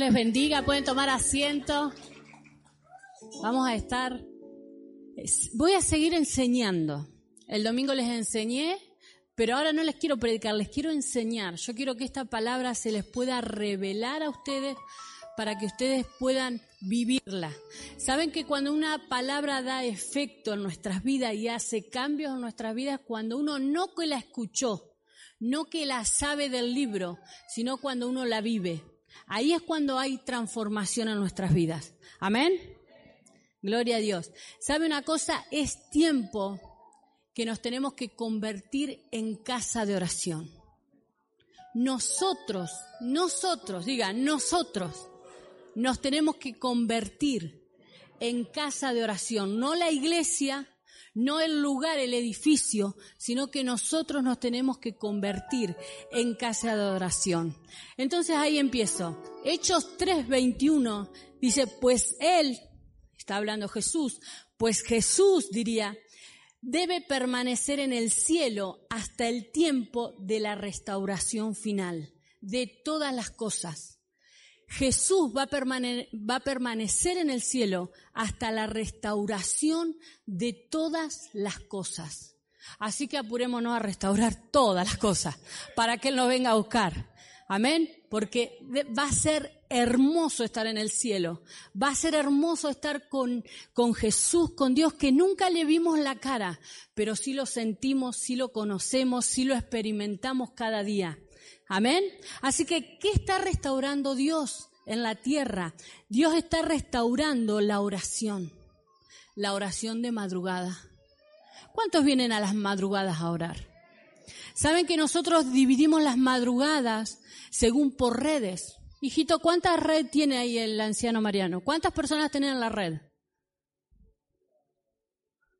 les bendiga, pueden tomar asiento. Vamos a estar. Voy a seguir enseñando. El domingo les enseñé, pero ahora no les quiero predicar, les quiero enseñar. Yo quiero que esta palabra se les pueda revelar a ustedes para que ustedes puedan vivirla. Saben que cuando una palabra da efecto en nuestras vidas y hace cambios en nuestras vidas, cuando uno no que la escuchó, no que la sabe del libro, sino cuando uno la vive. Ahí es cuando hay transformación en nuestras vidas. Amén. Gloria a Dios. ¿Sabe una cosa? Es tiempo que nos tenemos que convertir en casa de oración. Nosotros, nosotros, diga, nosotros nos tenemos que convertir en casa de oración, no la iglesia, no el lugar, el edificio, sino que nosotros nos tenemos que convertir en casa de oración. Entonces ahí empiezo. Hechos 3:21 dice, pues Él, está hablando Jesús, pues Jesús diría, debe permanecer en el cielo hasta el tiempo de la restauración final de todas las cosas. Jesús va a, permanecer en el cielo hasta la restauración de todas las cosas. Así que apurémonos a restaurar todas las cosas para que Él nos venga a buscar. Amén. Porque va a ser hermoso estar en el cielo. Va a ser hermoso estar con, con Jesús, con Dios, que nunca le vimos la cara, pero sí lo sentimos, sí lo conocemos, sí lo experimentamos cada día. Amén. Así que, ¿qué está restaurando Dios en la tierra? Dios está restaurando la oración, la oración de madrugada. ¿Cuántos vienen a las madrugadas a orar? Saben que nosotros dividimos las madrugadas según por redes. Hijito, ¿cuántas red tiene ahí el anciano Mariano? ¿Cuántas personas tienen en la red?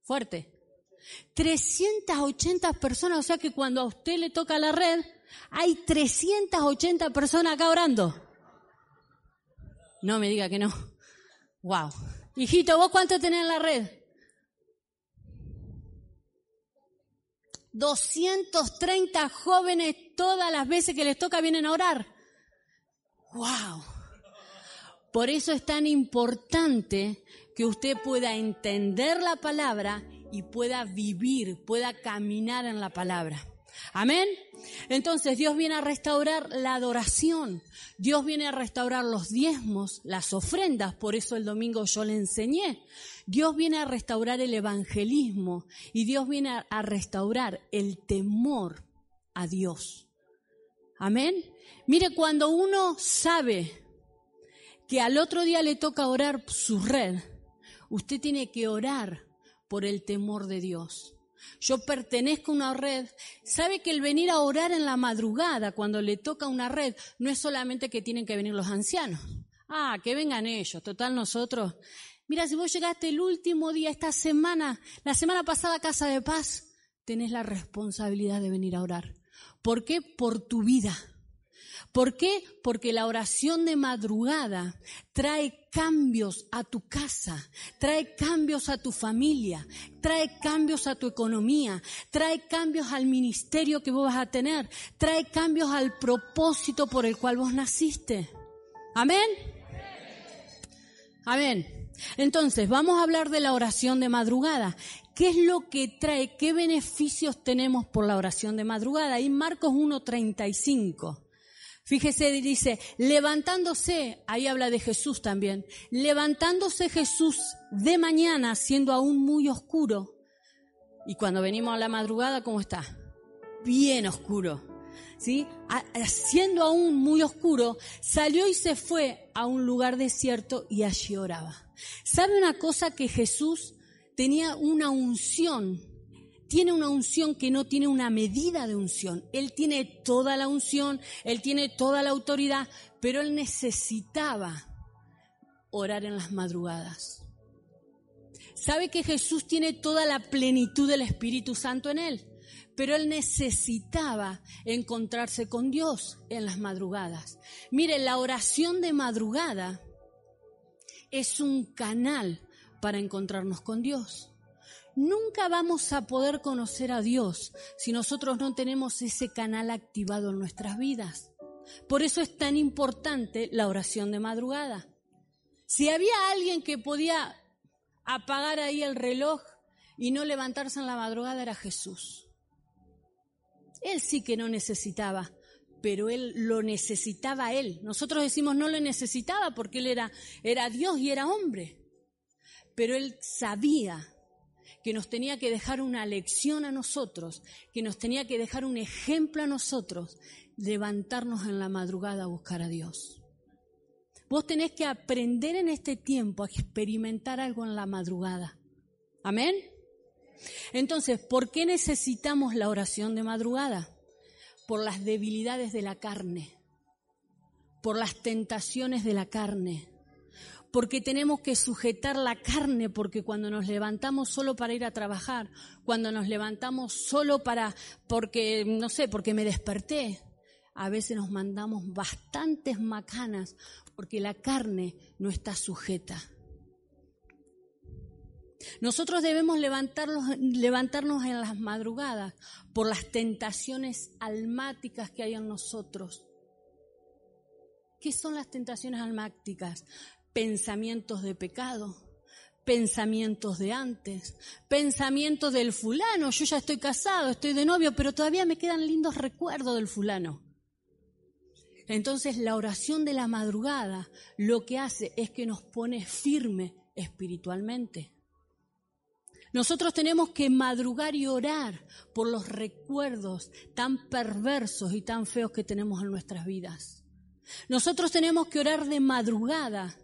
Fuerte. 380 personas, o sea que cuando a usted le toca la red, hay 380 personas acá orando. No me diga que no. Wow. Hijito, ¿vos cuánto tenés en la red? 230 jóvenes todas las veces que les toca vienen a orar. Wow. Por eso es tan importante que usted pueda entender la palabra y pueda vivir, pueda caminar en la palabra. Amén. Entonces Dios viene a restaurar la adoración, Dios viene a restaurar los diezmos, las ofrendas, por eso el domingo yo le enseñé. Dios viene a restaurar el evangelismo y Dios viene a, restaurar el temor a Dios. Amén. Mire, cuando uno sabe que al otro día le toca orar su red, usted tiene que orar por el temor de Dios yo pertenezco a una red, sabe que el venir a orar en la madrugada cuando le toca una red no es solamente que tienen que venir los ancianos. Ah, que vengan ellos, total nosotros. Mira, si vos llegaste el último día, esta semana, la semana pasada a Casa de Paz, tenés la responsabilidad de venir a orar. ¿Por qué? Por tu vida. ¿Por qué? Porque la oración de madrugada trae cambios a tu casa, trae cambios a tu familia, trae cambios a tu economía, trae cambios al ministerio que vos vas a tener, trae cambios al propósito por el cual vos naciste. Amén. Amén. Entonces, vamos a hablar de la oración de madrugada. ¿Qué es lo que trae? ¿Qué beneficios tenemos por la oración de madrugada? Y Marcos 1.35. Fíjese, dice, levantándose, ahí habla de Jesús también, levantándose Jesús de mañana, siendo aún muy oscuro. Y cuando venimos a la madrugada, ¿cómo está? Bien oscuro. ¿Sí? Siendo aún muy oscuro, salió y se fue a un lugar desierto y allí oraba. ¿Sabe una cosa que Jesús tenía una unción tiene una unción que no tiene una medida de unción. Él tiene toda la unción, él tiene toda la autoridad, pero él necesitaba orar en las madrugadas. Sabe que Jesús tiene toda la plenitud del Espíritu Santo en él, pero él necesitaba encontrarse con Dios en las madrugadas. Mire, la oración de madrugada es un canal para encontrarnos con Dios. Nunca vamos a poder conocer a Dios si nosotros no tenemos ese canal activado en nuestras vidas. Por eso es tan importante la oración de madrugada. Si había alguien que podía apagar ahí el reloj y no levantarse en la madrugada era Jesús. Él sí que no necesitaba, pero él lo necesitaba él. Nosotros decimos no lo necesitaba porque él era, era Dios y era hombre. Pero él sabía que nos tenía que dejar una lección a nosotros, que nos tenía que dejar un ejemplo a nosotros, levantarnos en la madrugada a buscar a Dios. Vos tenés que aprender en este tiempo a experimentar algo en la madrugada. Amén. Entonces, ¿por qué necesitamos la oración de madrugada? Por las debilidades de la carne, por las tentaciones de la carne, porque tenemos que sujetar la carne, porque cuando nos levantamos solo para ir a trabajar, cuando nos levantamos solo para, porque, no sé, porque me desperté, a veces nos mandamos bastantes macanas, porque la carne no está sujeta. Nosotros debemos levantarnos, en las madrugadas por las tentaciones almáticas que hay en nosotros. ¿Qué son las tentaciones almáticas? Pensamientos de pecado, pensamientos de antes, pensamientos del fulano, yo ya estoy casado, estoy de novio, pero todavía me quedan lindos recuerdos del fulano. Entonces la oración de la madrugada lo que hace es que nos pone firme espiritualmente. Nosotros tenemos que madrugar y orar por los recuerdos tan perversos y tan feos que tenemos en nuestras vidas. Nosotros tenemos que orar de madrugada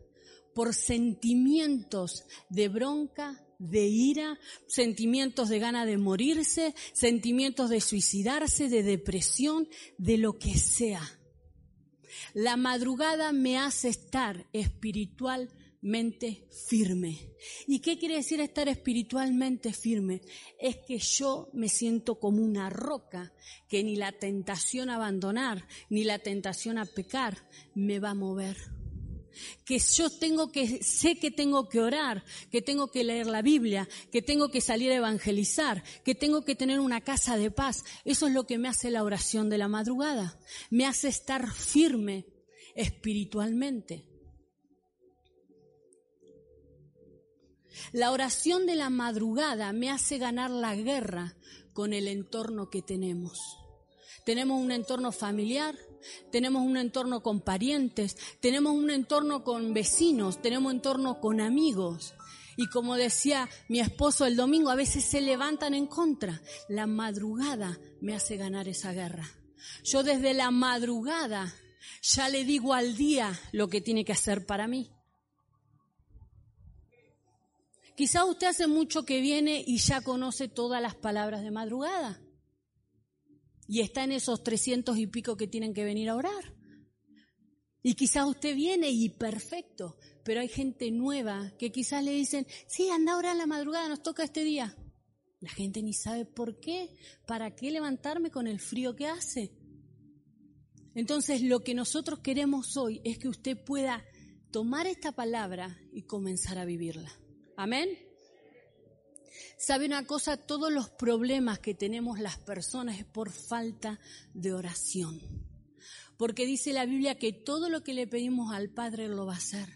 por sentimientos de bronca, de ira, sentimientos de gana de morirse, sentimientos de suicidarse, de depresión, de lo que sea. La madrugada me hace estar espiritual mente firme. ¿Y qué quiere decir estar espiritualmente firme? Es que yo me siento como una roca que ni la tentación a abandonar, ni la tentación a pecar me va a mover. Que yo tengo que, sé que tengo que orar, que tengo que leer la Biblia, que tengo que salir a evangelizar, que tengo que tener una casa de paz. Eso es lo que me hace la oración de la madrugada. Me hace estar firme espiritualmente. La oración de la madrugada me hace ganar la guerra con el entorno que tenemos. Tenemos un entorno familiar, tenemos un entorno con parientes, tenemos un entorno con vecinos, tenemos un entorno con amigos. Y como decía mi esposo el domingo, a veces se levantan en contra. La madrugada me hace ganar esa guerra. Yo desde la madrugada ya le digo al día lo que tiene que hacer para mí. Quizá usted hace mucho que viene y ya conoce todas las palabras de madrugada. Y está en esos trescientos y pico que tienen que venir a orar. Y quizás usted viene y perfecto, pero hay gente nueva que quizás le dicen, sí, anda a orar la madrugada, nos toca este día. La gente ni sabe por qué, para qué levantarme con el frío que hace. Entonces lo que nosotros queremos hoy es que usted pueda tomar esta palabra y comenzar a vivirla. Amén. ¿Sabe una cosa? Todos los problemas que tenemos las personas es por falta de oración. Porque dice la Biblia que todo lo que le pedimos al Padre lo va a hacer.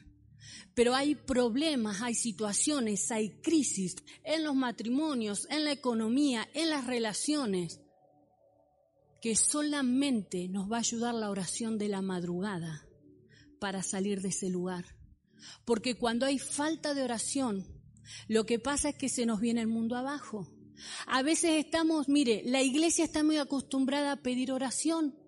Pero hay problemas, hay situaciones, hay crisis en los matrimonios, en la economía, en las relaciones, que solamente nos va a ayudar la oración de la madrugada para salir de ese lugar. Porque cuando hay falta de oración, lo que pasa es que se nos viene el mundo abajo. A veces estamos, mire, la iglesia está muy acostumbrada a pedir oración.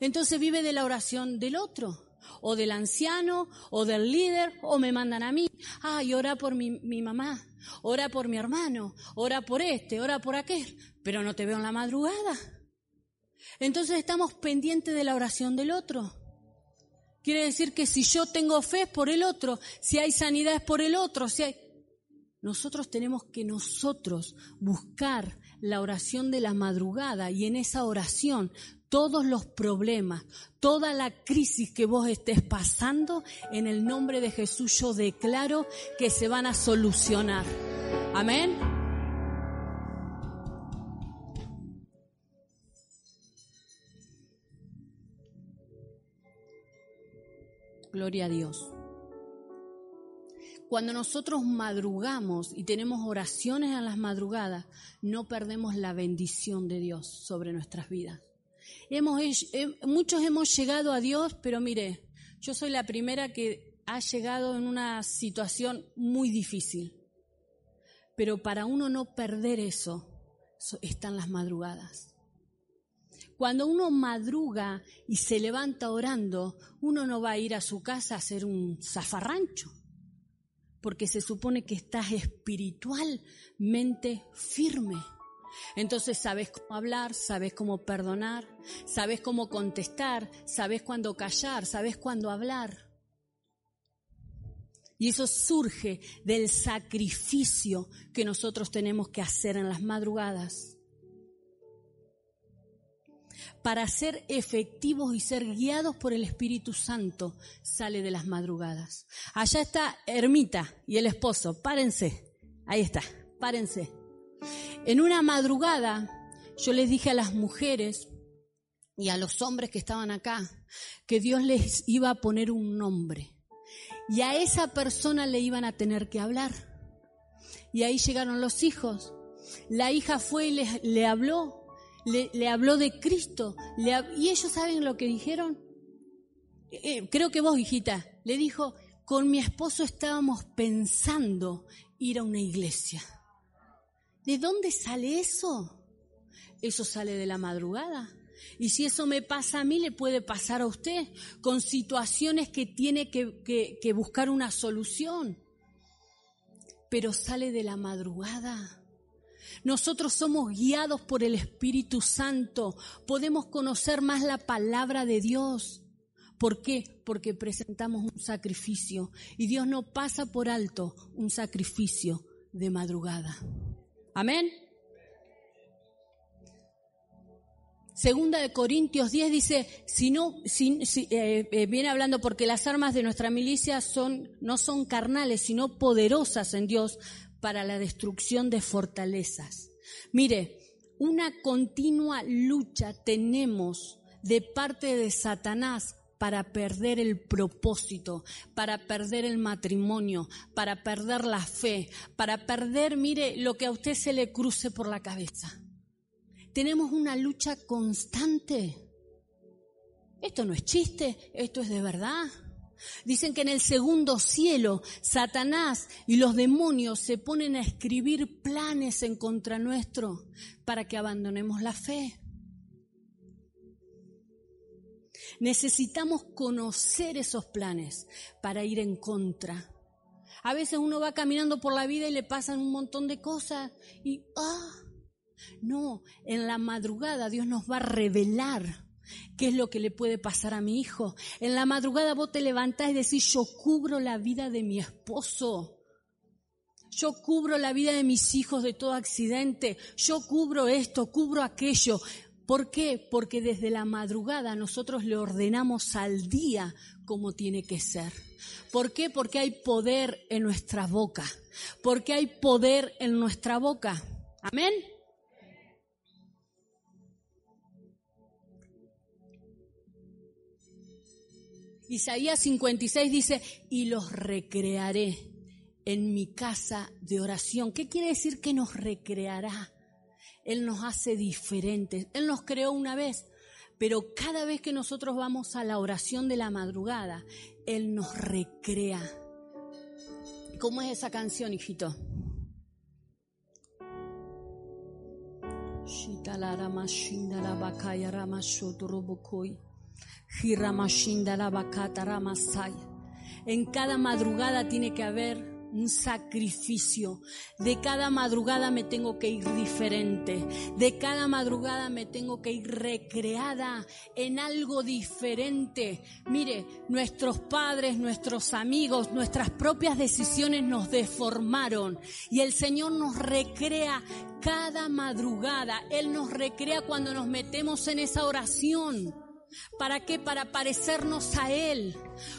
Entonces vive de la oración del otro, o del anciano, o del líder, o me mandan a mí. Ay, ora por mi, mi mamá, ora por mi hermano, ora por este, ora por aquel, pero no te veo en la madrugada. Entonces estamos pendientes de la oración del otro. Quiere decir que si yo tengo fe es por el otro, si hay sanidad es por el otro, si hay... Nosotros tenemos que nosotros buscar la oración de la madrugada y en esa oración todos los problemas, toda la crisis que vos estés pasando, en el nombre de Jesús yo declaro que se van a solucionar. Amén. Gloria a Dios. Cuando nosotros madrugamos y tenemos oraciones a las madrugadas, no perdemos la bendición de Dios sobre nuestras vidas. Muchos hemos llegado a Dios, pero mire, yo soy la primera que ha llegado en una situación muy difícil. Pero para uno no perder eso, están las madrugadas. Cuando uno madruga y se levanta orando, uno no va a ir a su casa a hacer un zafarrancho porque se supone que estás espiritualmente firme. Entonces sabes cómo hablar, sabes cómo perdonar, sabes cómo contestar, sabes cuándo callar, sabes cuándo hablar. Y eso surge del sacrificio que nosotros tenemos que hacer en las madrugadas para ser efectivos y ser guiados por el Espíritu Santo, sale de las madrugadas. Allá está Ermita y el esposo, párense, ahí está, párense. En una madrugada yo les dije a las mujeres y a los hombres que estaban acá que Dios les iba a poner un nombre y a esa persona le iban a tener que hablar. Y ahí llegaron los hijos. La hija fue y le habló le, habló de Cristo. ¿Y ellos saben lo que dijeron? Eh, eh, creo que vos, hijita, le dijo, con mi esposo estábamos pensando ir a una iglesia. ¿De dónde sale eso? Eso sale de la madrugada. Y si eso me pasa a mí, le puede pasar a usted, con situaciones que tiene que buscar una solución. Pero sale de la madrugada. Nosotros somos guiados por el Espíritu Santo. Podemos conocer más la palabra de Dios. ¿Por qué? Porque presentamos un sacrificio y Dios no pasa por alto un sacrificio de madrugada. Amén. Segunda de Corintios 10 dice, si no, eh, eh, viene hablando porque las armas de nuestra milicia no son carnales, sino poderosas en Dios para la destrucción de fortalezas. Mire, una continua lucha tenemos de parte de Satanás para perder el propósito, para perder el matrimonio, para perder la fe, para perder, mire, lo que a usted se le cruce por la cabeza. Tenemos una lucha constante. Esto no es chiste, esto es de verdad. Dicen que en el segundo cielo Satanás y los demonios se ponen a escribir planes en contra nuestro para que abandonemos la fe. Necesitamos conocer esos planes para ir en contra. A veces uno va caminando por la vida y le pasan un montón de cosas y, ah, no, en la madrugada Dios nos va a revelar ¿Qué es lo que le puede pasar a mi hijo? En la madrugada vos te levantás y decís, yo cubro la vida de mi esposo. Yo cubro la vida de mis hijos de todo accidente. Yo cubro esto, cubro aquello. ¿Por qué? Porque desde la madrugada nosotros le ordenamos al día como tiene que ser. ¿Por qué? Porque hay poder en nuestra boca. Porque hay poder en nuestra boca. Amén. Isaías 56 dice, y los recrearé en mi casa de oración. ¿Qué quiere decir que nos recreará? Él nos hace diferentes. Él nos creó una vez, pero cada vez que nosotros vamos a la oración de la madrugada, Él nos recrea. ¿Cómo es esa canción, hijito? En cada madrugada tiene que haber un sacrificio. De cada madrugada me tengo que ir diferente. De cada madrugada me tengo que ir recreada en algo diferente. Mire, nuestros padres, nuestros amigos, nuestras propias decisiones nos deformaron y el Señor nos recrea cada madrugada. Él nos recrea cuando nos metemos en esa oración. ¿Para qué? Para parecernos a Él.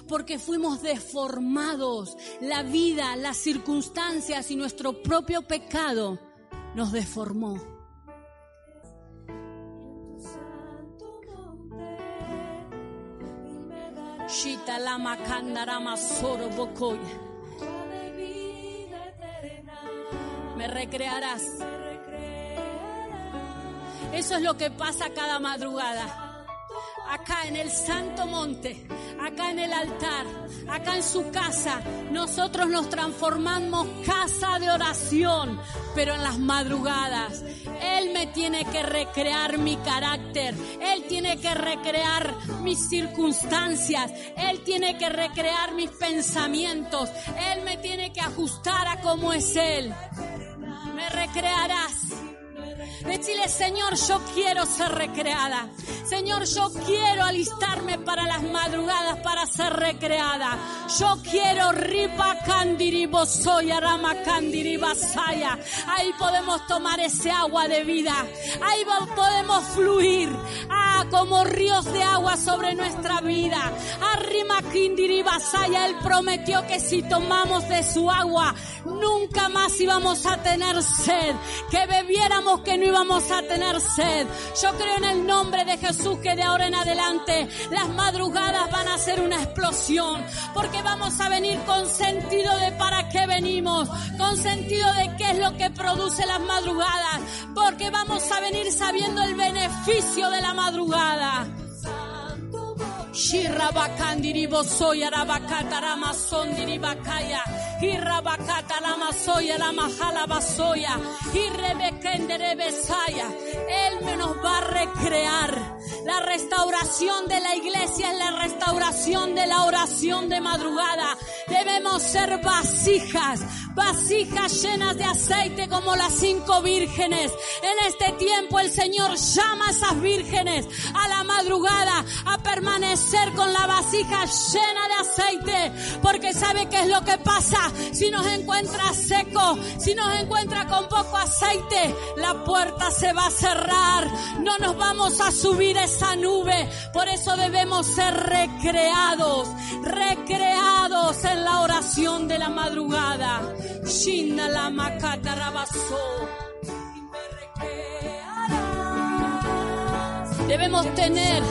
Porque fuimos deformados. La vida, las circunstancias y nuestro propio pecado nos deformó. Me recrearás. Eso es lo que pasa cada madrugada acá en el santo monte, acá en el altar, acá en su casa, nosotros nos transformamos casa de oración, pero en las madrugadas. Él me tiene que recrear mi carácter, Él tiene que recrear mis circunstancias, Él tiene que recrear mis pensamientos, Él me tiene que ajustar a cómo es Él. Me recrearás Decirle, Señor, yo quiero ser recreada. Señor, yo quiero alistarme para las madrugadas para ser recreada. Yo quiero ripa candiri bosoya rama candiri basaya. Ahí podemos tomar ese agua de vida. Ahí podemos fluir. Ah, como ríos de agua sobre nuestra vida. Arrima kindiri basaya. Él prometió que si tomamos de su agua, nunca más íbamos a tener sed. Que bebiéramos que no íbamos a tener sed. Yo creo en el nombre de Jesús que de ahora en adelante las madrugadas van a ser una explosión. Porque vamos a venir con sentido de para qué venimos. Con sentido de qué es lo que produce las madrugadas. Porque vamos a venir sabiendo el beneficio de la madrugada. Shirabakandiribo soya rabakata ramasondiribakaya. Hirabakata ramasoya mahala basoya. Hirebekenderebesaya. Él me nos va a recrear. La restauración de la iglesia es la restauración de la oración de madrugada. Debemos ser vasijas, vasijas llenas de aceite como las cinco vírgenes. En este tiempo el Señor llama a esas vírgenes a la madrugada a permanecer con la vasija llena de aceite, porque sabe qué es lo que pasa si nos encuentra seco, si nos encuentra con poco aceite, la puerta se va a cerrar, no nos vamos a subir esa nube, por eso debemos ser recreados, recreados en la oración de la madrugada. La Debemos tener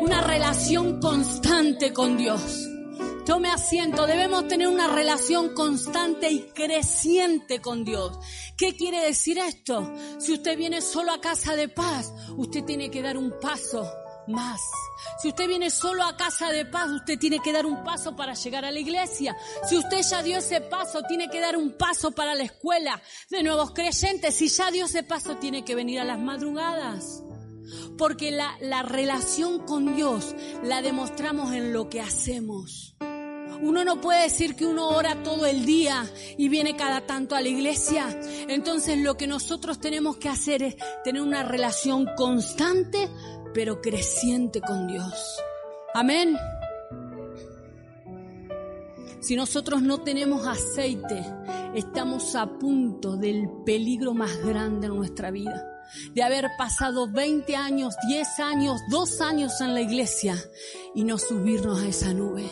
una relación constante con Dios. Tome asiento, debemos tener una relación constante y creciente con Dios. ¿Qué quiere decir esto? Si usted viene solo a casa de paz, usted tiene que dar un paso más. Si usted viene solo a casa de paz, usted tiene que dar un paso para llegar a la iglesia. Si usted ya dio ese paso, tiene que dar un paso para la escuela de nuevos creyentes. Si ya dio ese paso, tiene que venir a las madrugadas. Porque la, la relación con Dios la demostramos en lo que hacemos. Uno no puede decir que uno ora todo el día y viene cada tanto a la iglesia. Entonces lo que nosotros tenemos que hacer es tener una relación constante pero creciente con Dios. Amén. Si nosotros no tenemos aceite, estamos a punto del peligro más grande en nuestra vida. De haber pasado 20 años, 10 años, 2 años en la iglesia y no subirnos a esa nube.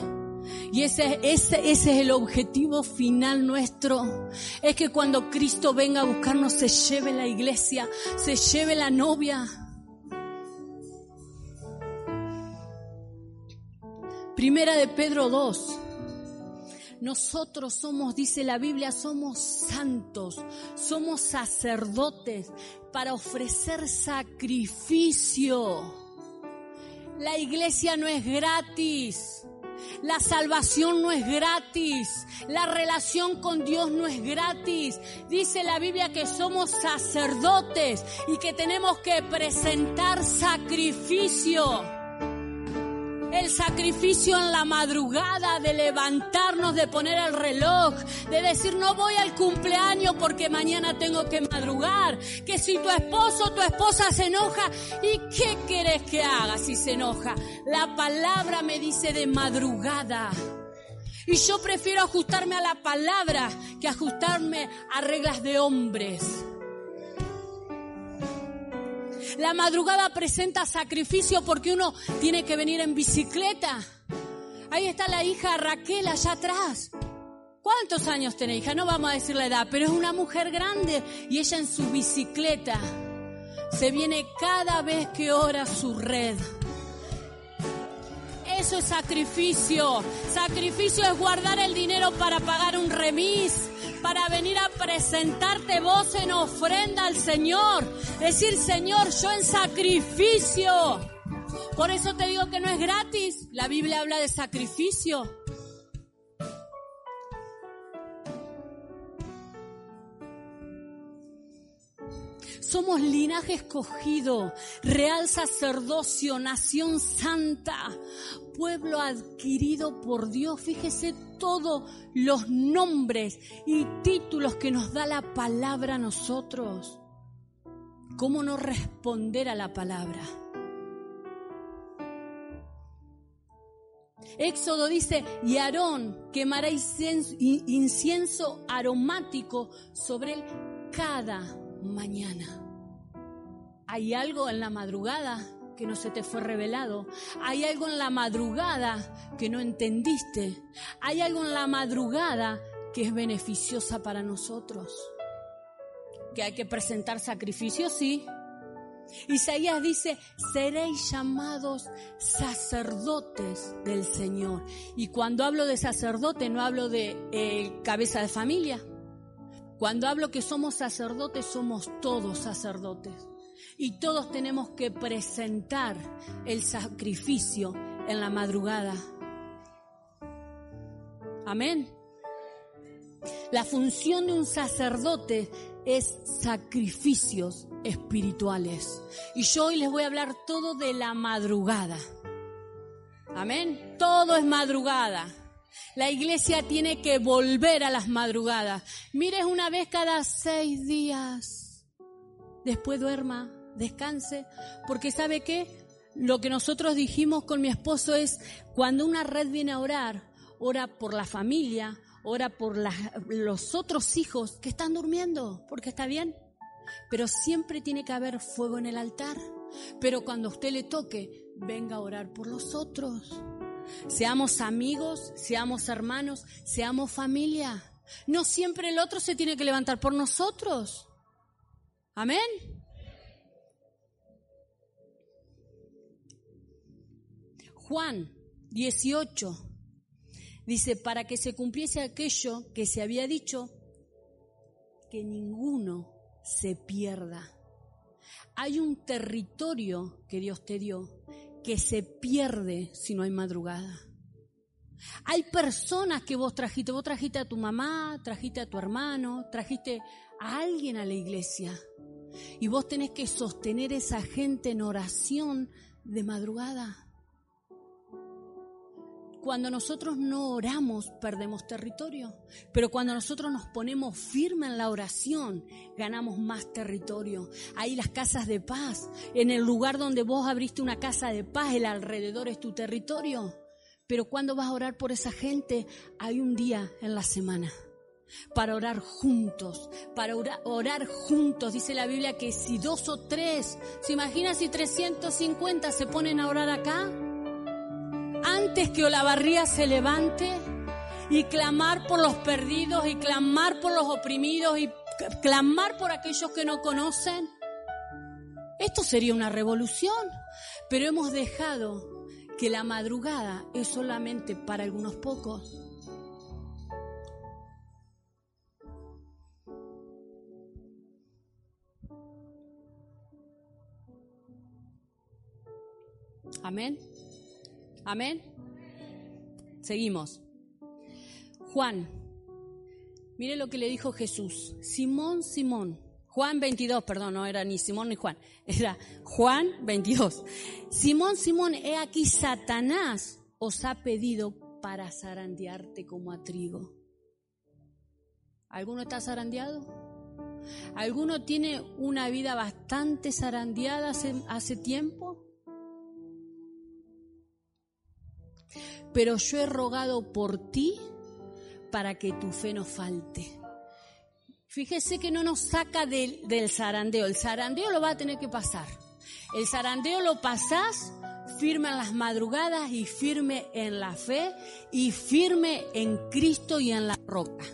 Y ese, es el objetivo final nuestro. Es que cuando Cristo venga a buscarnos se lleve la iglesia, se lleve la novia. Primera de Pedro 2. Nosotros somos, dice la Biblia, somos santos, somos sacerdotes para ofrecer sacrificio. La iglesia no es gratis. La salvación no es gratis. La relación con Dios no es gratis. Dice la Biblia que somos sacerdotes y que tenemos que presentar sacrificio el sacrificio en la madrugada, de levantarnos, de poner el reloj, de decir no voy al cumpleaños porque mañana tengo que madrugar, que si tu esposo o tu esposa se enoja, ¿y qué querés que haga si se enoja? La palabra me dice de madrugada. Y yo prefiero ajustarme a la palabra que ajustarme a reglas de hombres. La madrugada presenta sacrificio porque uno tiene que venir en bicicleta. Ahí está la hija Raquel allá atrás. ¿Cuántos años tiene hija? No vamos a decir la edad, pero es una mujer grande y ella en su bicicleta se viene cada vez que ora su red. Eso es sacrificio. Sacrificio es guardar el dinero para pagar un remis, para venir a presentarte vos en ofrenda al Señor. Decir, Señor, yo en sacrificio. Por eso te digo que no es gratis. La Biblia habla de sacrificio. Somos linaje escogido, real sacerdocio, nación santa, pueblo adquirido por Dios. Fíjese todos los nombres y títulos que nos da la palabra a nosotros. ¿Cómo no responder a la palabra? Éxodo dice, y Aarón quemará incienso aromático sobre él cada mañana. Hay algo en la madrugada que no se te fue revelado. Hay algo en la madrugada que no entendiste. Hay algo en la madrugada que es beneficiosa para nosotros. Que hay que presentar sacrificios, sí. Isaías dice, seréis llamados sacerdotes del Señor. Y cuando hablo de sacerdote no hablo de eh, cabeza de familia. Cuando hablo que somos sacerdotes, somos todos sacerdotes. Y todos tenemos que presentar el sacrificio en la madrugada. Amén. La función de un sacerdote es sacrificios espirituales. Y yo hoy les voy a hablar todo de la madrugada. Amén. Todo es madrugada. La iglesia tiene que volver a las madrugadas. Mires una vez cada seis días. Después duerma, descanse, porque ¿sabe qué? Lo que nosotros dijimos con mi esposo es, cuando una red viene a orar, ora por la familia, ora por los otros hijos que están durmiendo, porque está bien. Pero siempre tiene que haber fuego en el altar. Pero cuando a usted le toque, venga a orar por los otros. Seamos amigos, seamos hermanos, seamos familia. No siempre el otro se tiene que levantar por nosotros. Amén. Juan 18 dice, para que se cumpliese aquello que se había dicho, que ninguno se pierda. Hay un territorio que Dios te dio que se pierde si no hay madrugada. Hay personas que vos trajiste, vos trajiste a tu mamá, trajiste a tu hermano, trajiste a alguien a la iglesia. Y vos tenés que sostener esa gente en oración de madrugada. Cuando nosotros no oramos, perdemos territorio. Pero cuando nosotros nos ponemos firme en la oración, ganamos más territorio. Ahí las casas de paz, en el lugar donde vos abriste una casa de paz, el alrededor es tu territorio. Pero cuando vas a orar por esa gente, hay un día en la semana para orar juntos, para orar, orar, juntos. Dice la Biblia que si dos o tres, ¿se imagina si 350 se ponen a orar acá? Antes que Olavarría se levante y clamar por los perdidos y clamar por los oprimidos y clamar por aquellos que no conocen. Esto sería una revolución, pero hemos dejado que la madrugada es solamente para algunos pocos. Amén. Amén. Seguimos. Juan, mire lo que le dijo Jesús. Simón, Simón. Juan 22, perdón, no era ni Simón ni Juan, era Juan 22. Simón, Simón, he aquí Satanás os ha pedido para zarandearte como a trigo. ¿Alguno está zarandeado? ¿Alguno tiene una vida bastante zarandeada hace, hace tiempo? Pero yo he rogado por ti para que tu fe no falte. Fíjese que no nos saca del, zarandeo, el zarandeo lo va a tener que pasar. El zarandeo lo pasás firme en las madrugadas y firme en la fe y firme en Cristo y en la roca.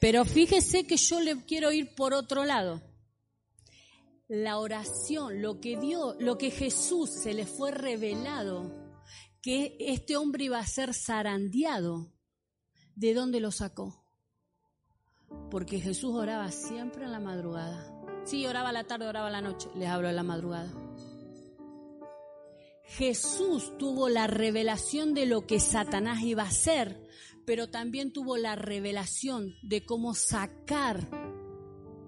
Pero fíjese que yo le quiero ir por otro lado. La oración, lo que dio, lo que Jesús se le fue revelado que este hombre iba a ser zarandeado. ¿De dónde lo sacó? Porque Jesús oraba siempre en la madrugada. Sí, oraba la tarde, oraba la noche. Les hablo de la madrugada. Jesús tuvo la revelación de lo que Satanás iba a hacer, pero también tuvo la revelación de cómo sacar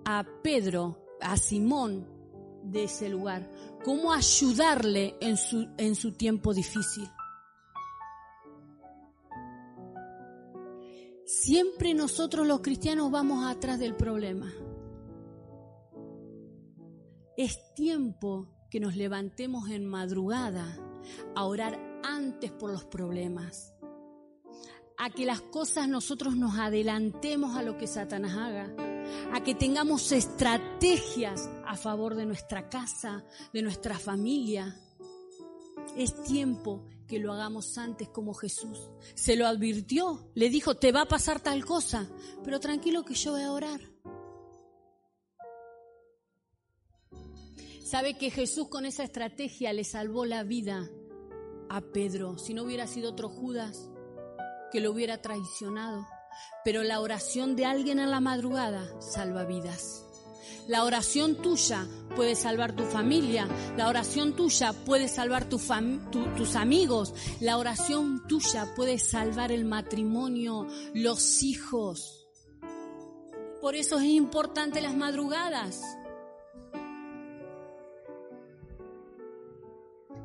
a Pedro, a Simón, de ese lugar, cómo ayudarle en su, en su tiempo difícil. Siempre nosotros los cristianos vamos atrás del problema. Es tiempo que nos levantemos en madrugada a orar antes por los problemas, a que las cosas nosotros nos adelantemos a lo que Satanás haga, a que tengamos estrategias a favor de nuestra casa, de nuestra familia. Es tiempo que lo hagamos antes como Jesús. Se lo advirtió, le dijo, te va a pasar tal cosa, pero tranquilo que yo voy a orar. Sabe que Jesús con esa estrategia le salvó la vida a Pedro. Si no hubiera sido otro Judas que lo hubiera traicionado. Pero la oración de alguien en la madrugada salva vidas. La oración tuya puede salvar tu familia, la oración tuya puede salvar tus amigos, la oración tuya puede salvar el matrimonio, los hijos. Por eso es importante las madrugadas.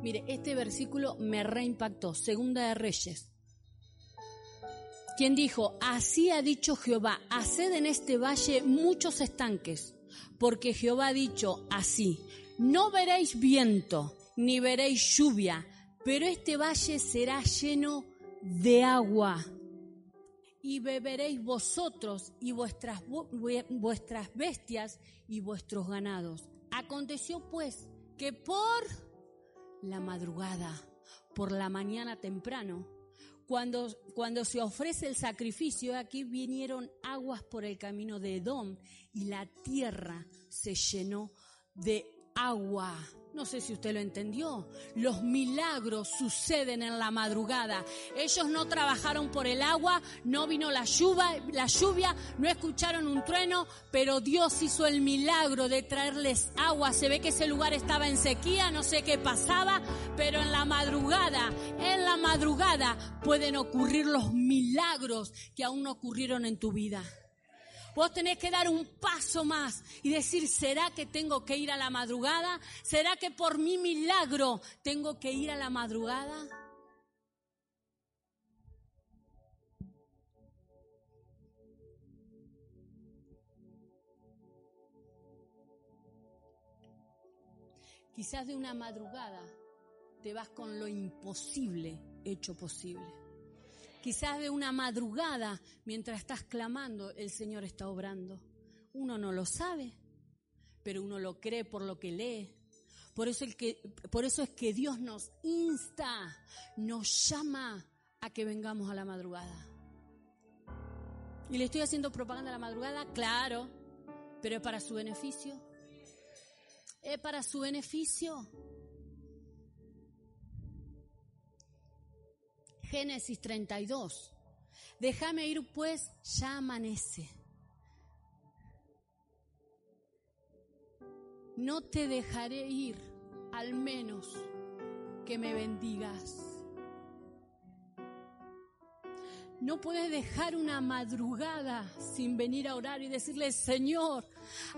Mire, este versículo me reimpactó. Segunda de Reyes. Quien dijo, así ha dicho Jehová, haced en este valle muchos estanques, porque Jehová ha dicho así, no veréis viento, ni veréis lluvia, pero este valle será lleno de agua. Y beberéis vosotros y vuestras, vuestras bestias y vuestros ganados. Aconteció pues que por la madrugada, por la mañana temprano. Cuando, cuando se ofrece el sacrificio, aquí vinieron aguas por el camino de Edom y la tierra se llenó de agua. No sé si usted lo entendió. Los milagros suceden en la madrugada. Ellos no trabajaron por el agua, no vino la lluvia, la lluvia, no escucharon un trueno, pero Dios hizo el milagro de traerles agua. Se ve que ese lugar estaba en sequía, no sé qué pasaba, pero en la madrugada, en la madrugada pueden ocurrir los milagros que aún no ocurrieron en tu vida. Vos tenés que dar un paso más y decir, ¿será que tengo que ir a la madrugada? ¿Será que por mi milagro tengo que ir a la madrugada? Quizás de una madrugada te vas con lo imposible hecho posible. Quizás de una madrugada, mientras estás clamando, el Señor está obrando. Uno no lo sabe, pero uno lo cree por lo que lee. Por eso, es que Dios nos insta, nos llama a que vengamos a la madrugada. ¿Y le estoy haciendo propaganda a la madrugada? Claro, pero es para su beneficio. Es para su beneficio. Génesis 32. Déjame ir pues, ya amanece. No te dejaré ir, al menos que me bendigas. No puedes dejar una madrugada sin venir a orar y decirle, Señor,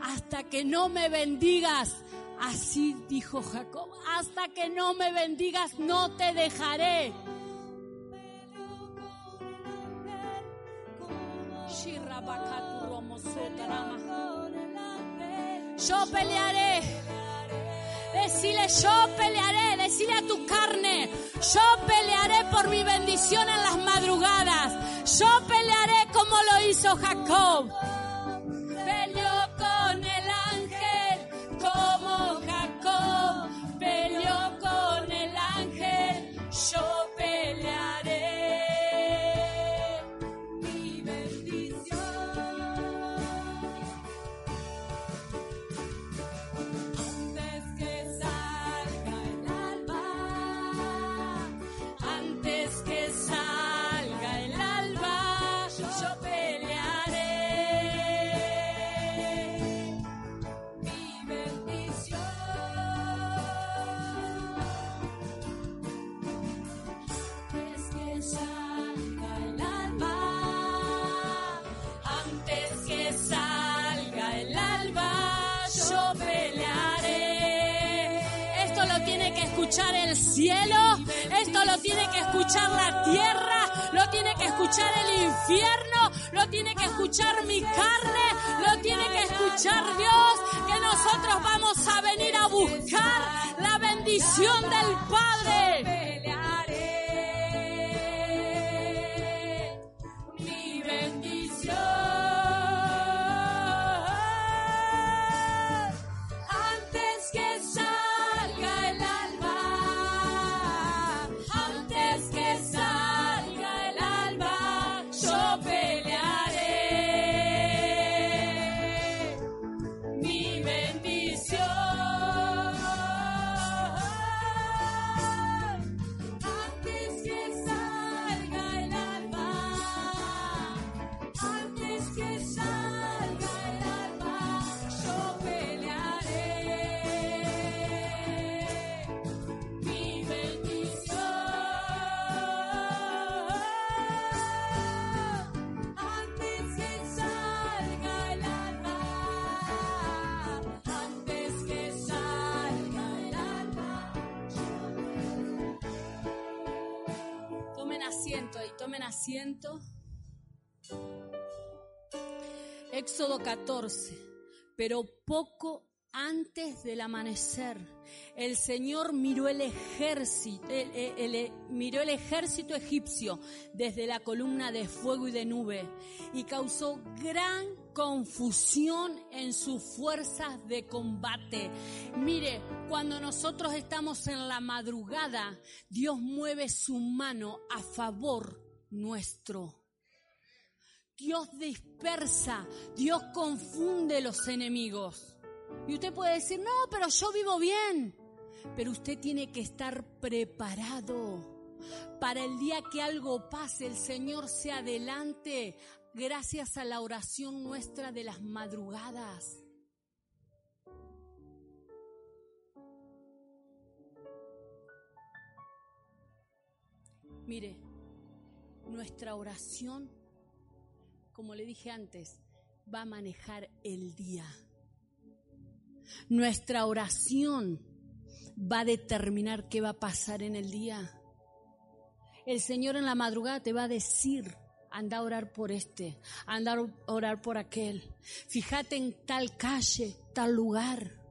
hasta que no me bendigas. Así dijo Jacob, hasta que no me bendigas no te dejaré. Yo pelearé. Decile, yo pelearé. Decile a tu carne, yo pelearé por mi bendición en las madrugadas. Yo pelearé como lo hizo Jacob. Escuchar la tierra, lo tiene que escuchar el infierno, lo tiene que escuchar mi carne, lo tiene que escuchar Dios, que nosotros vamos a venir a buscar la bendición del Padre. Éxodo 14. Pero poco antes del amanecer, el Señor miró el ejército, miró el ejército egipcio desde la columna de fuego y de nube y causó gran confusión en sus fuerzas de combate. Mire, cuando nosotros estamos en la madrugada, Dios mueve su mano a favor nuestro. Dios dispersa, Dios confunde los enemigos. Y usted puede decir, no, pero yo vivo bien. Pero usted tiene que estar preparado para el día que algo pase, el Señor se adelante gracias a la oración nuestra de las madrugadas. Mire, nuestra oración, como le dije antes, va a manejar el día. Nuestra oración va a determinar qué va a pasar en el día. El Señor en la madrugada te va a decir, anda a orar por este, anda a orar por aquel. Fíjate en tal calle, tal lugar.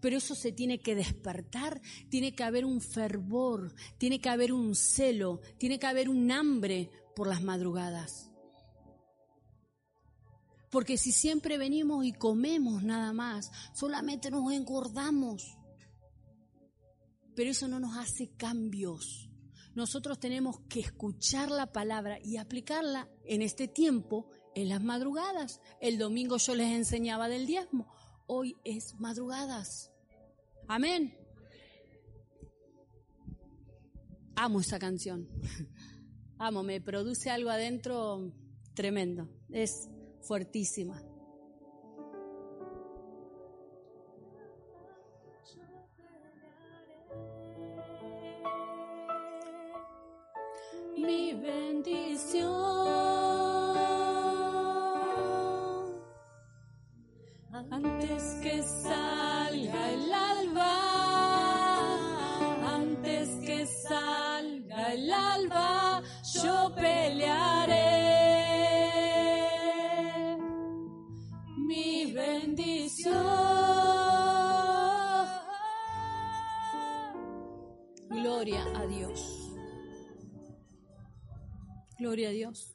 Pero eso se tiene que despertar, tiene que haber un fervor, tiene que haber un celo, tiene que haber un hambre por las madrugadas. Porque si siempre venimos y comemos nada más, solamente nos engordamos. Pero eso no nos hace cambios. Nosotros tenemos que escuchar la palabra y aplicarla en este tiempo, en las madrugadas. El domingo yo les enseñaba del diezmo hoy es madrugadas. Amén. Amo esa canción. Amo, me produce algo adentro tremendo. Es fuertísima. Mi bendición. Antes que salga el alba, antes que salga el alba, yo pelearé mi bendición. Gloria a Dios. Gloria a Dios.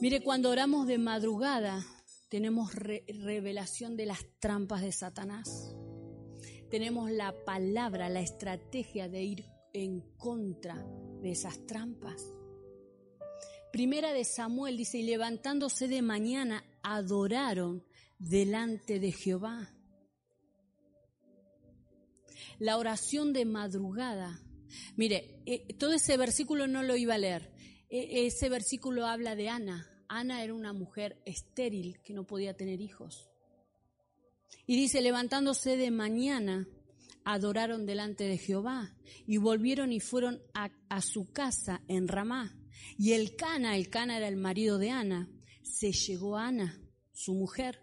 Mire, cuando oramos de madrugada, tenemos revelación de las trampas de Satanás. Tenemos la palabra, la estrategia de ir en contra de esas trampas. Primera de Samuel dice, y levantándose de mañana, adoraron delante de Jehová. La oración de madrugada. Mire, eh, todo ese versículo no lo iba a leer. E, ese versículo habla de Ana. Ana era una mujer estéril que no podía tener hijos. Y dice, levantándose de mañana, adoraron delante de Jehová y volvieron y fueron a, su casa en Ramá. Y el Cana, el Cana era el marido de Ana, se llegó a Ana, su mujer,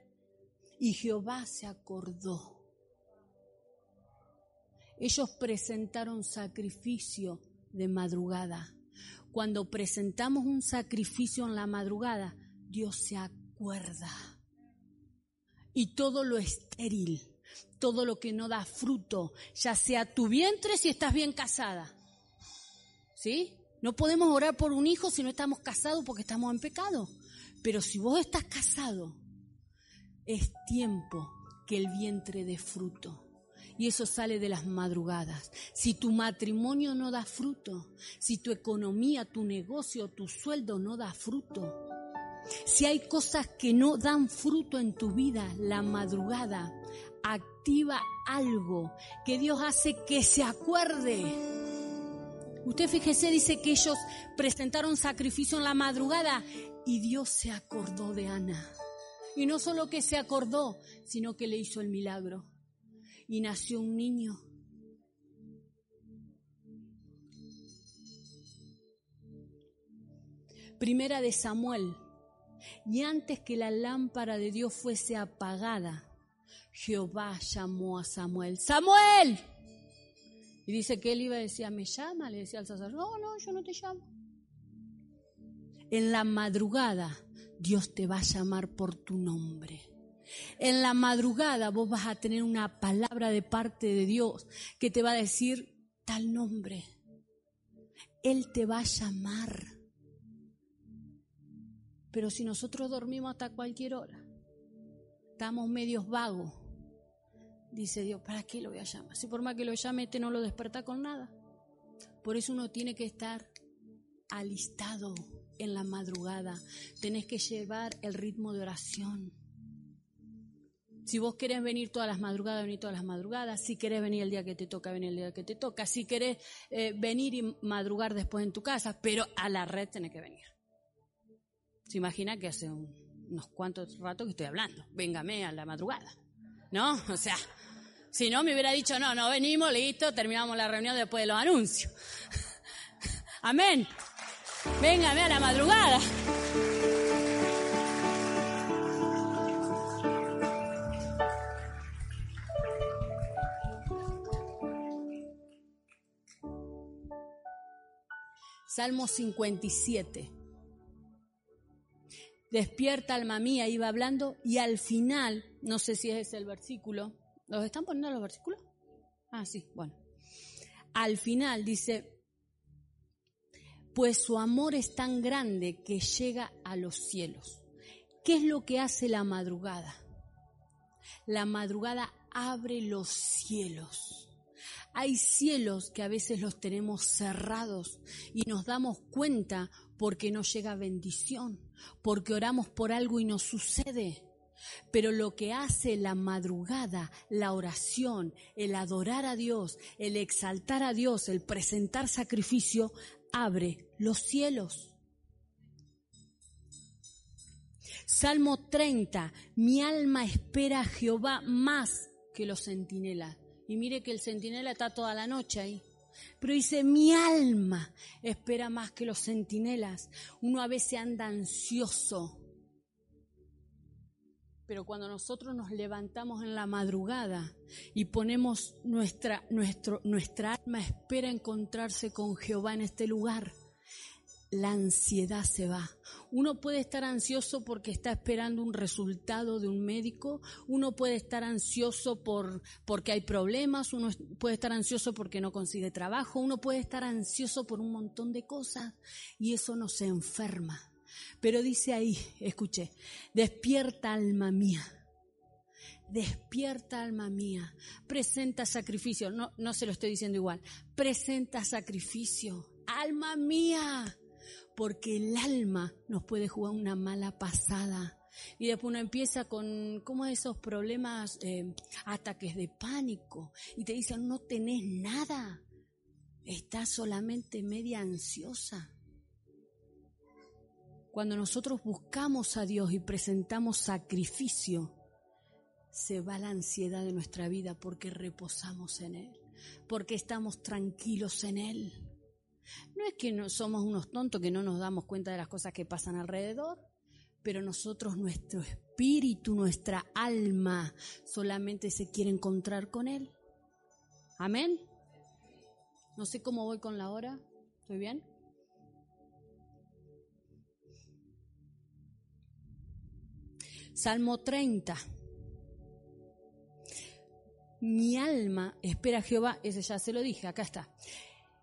y Jehová se acordó. Ellos presentaron sacrificio de madrugada. Cuando presentamos un sacrificio en la madrugada, Dios se acuerda. Y todo lo estéril, todo lo que no da fruto, ya sea tu vientre si estás bien casada. ¿Sí? No podemos orar por un hijo si no estamos casados porque estamos en pecado. Pero si vos estás casado, es tiempo que el vientre dé fruto. Y eso sale de las madrugadas. Si tu matrimonio no da fruto, si tu economía, tu negocio, tu sueldo no da fruto, si hay cosas que no dan fruto en tu vida, la madrugada activa algo que Dios hace que se acuerde. Usted fíjese, dice que ellos presentaron sacrificio en la madrugada y Dios se acordó de Ana. Y no solo que se acordó, sino que le hizo el milagro y nació un niño. Primera de Samuel. Y antes que la lámpara de Dios fuese apagada, Jehová llamó a Samuel. Samuel. Y dice que él iba y decía, me llama, le decía al sacerdote, no, no, yo no te llamo. En la madrugada Dios te va a llamar por tu nombre. En la madrugada vos vas a tener una palabra de parte de Dios que te va a decir tal nombre. Él te va a llamar. Pero si nosotros dormimos hasta cualquier hora, estamos medios vagos, dice Dios, ¿para qué lo voy a llamar? Si por más que lo llame, este no lo desperta con nada. Por eso uno tiene que estar alistado en la madrugada. Tenés que llevar el ritmo de oración. Si vos querés venir todas las madrugadas, venir todas las madrugadas. Si querés venir el día que te toca, venir el día que te toca. Si querés eh, venir y madrugar después en tu casa, pero a la red tenés que venir. Se imagina que hace unos cuantos ratos que estoy hablando. Véngame a la madrugada. ¿No? O sea, si no me hubiera dicho, no, no venimos, listo, terminamos la reunión después de los anuncios. Amén. Véngame a la madrugada. Salmo 57. Despierta alma mía, iba hablando, y al final, no sé si es el versículo, ¿los están poniendo los versículos? Ah, sí, bueno. Al final dice, pues su amor es tan grande que llega a los cielos. ¿Qué es lo que hace la madrugada? La madrugada abre los cielos. Hay cielos que a veces los tenemos cerrados y nos damos cuenta porque no llega bendición, porque oramos por algo y no sucede. Pero lo que hace la madrugada, la oración, el adorar a Dios, el exaltar a Dios, el presentar sacrificio, abre los cielos. Salmo 30, mi alma espera a Jehová más que los centinelas. Y mire que el centinela está toda la noche ahí. Pero dice, mi alma espera más que los centinelas. Uno a veces anda ansioso. Pero cuando nosotros nos levantamos en la madrugada y ponemos nuestra, nuestro, nuestra alma espera encontrarse con Jehová en este lugar, la ansiedad se va. Uno puede estar ansioso porque está esperando un resultado de un médico, uno puede estar ansioso por, porque hay problemas, uno puede estar ansioso porque no consigue trabajo, uno puede estar ansioso por un montón de cosas y eso no se enferma. Pero dice ahí, escuche, despierta alma mía. Despierta alma mía, presenta sacrificio, no, no se lo estoy diciendo igual, presenta sacrificio, alma mía, porque el alma nos puede jugar una mala pasada. Y después uno empieza con, como esos problemas, eh, ataques de pánico, y te dicen, no tenés nada, estás solamente media ansiosa. Cuando nosotros buscamos a Dios y presentamos sacrificio, se va la ansiedad de nuestra vida porque reposamos en Él, porque estamos tranquilos en Él. No es que no somos unos tontos que no nos damos cuenta de las cosas que pasan alrededor, pero nosotros, nuestro espíritu, nuestra alma, solamente se quiere encontrar con Él. Amén. No sé cómo voy con la hora. ¿Estoy bien? Salmo 30. Mi alma espera a Jehová, ese ya se lo dije, acá está.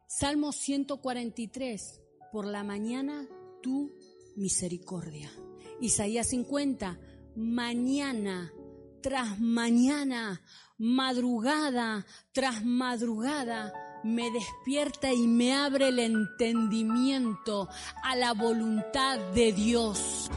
Salmo 143, por la mañana tu misericordia. Isaías 50, mañana tras mañana, madrugada tras madrugada, me despierta y me abre el entendimiento a la voluntad de Dios.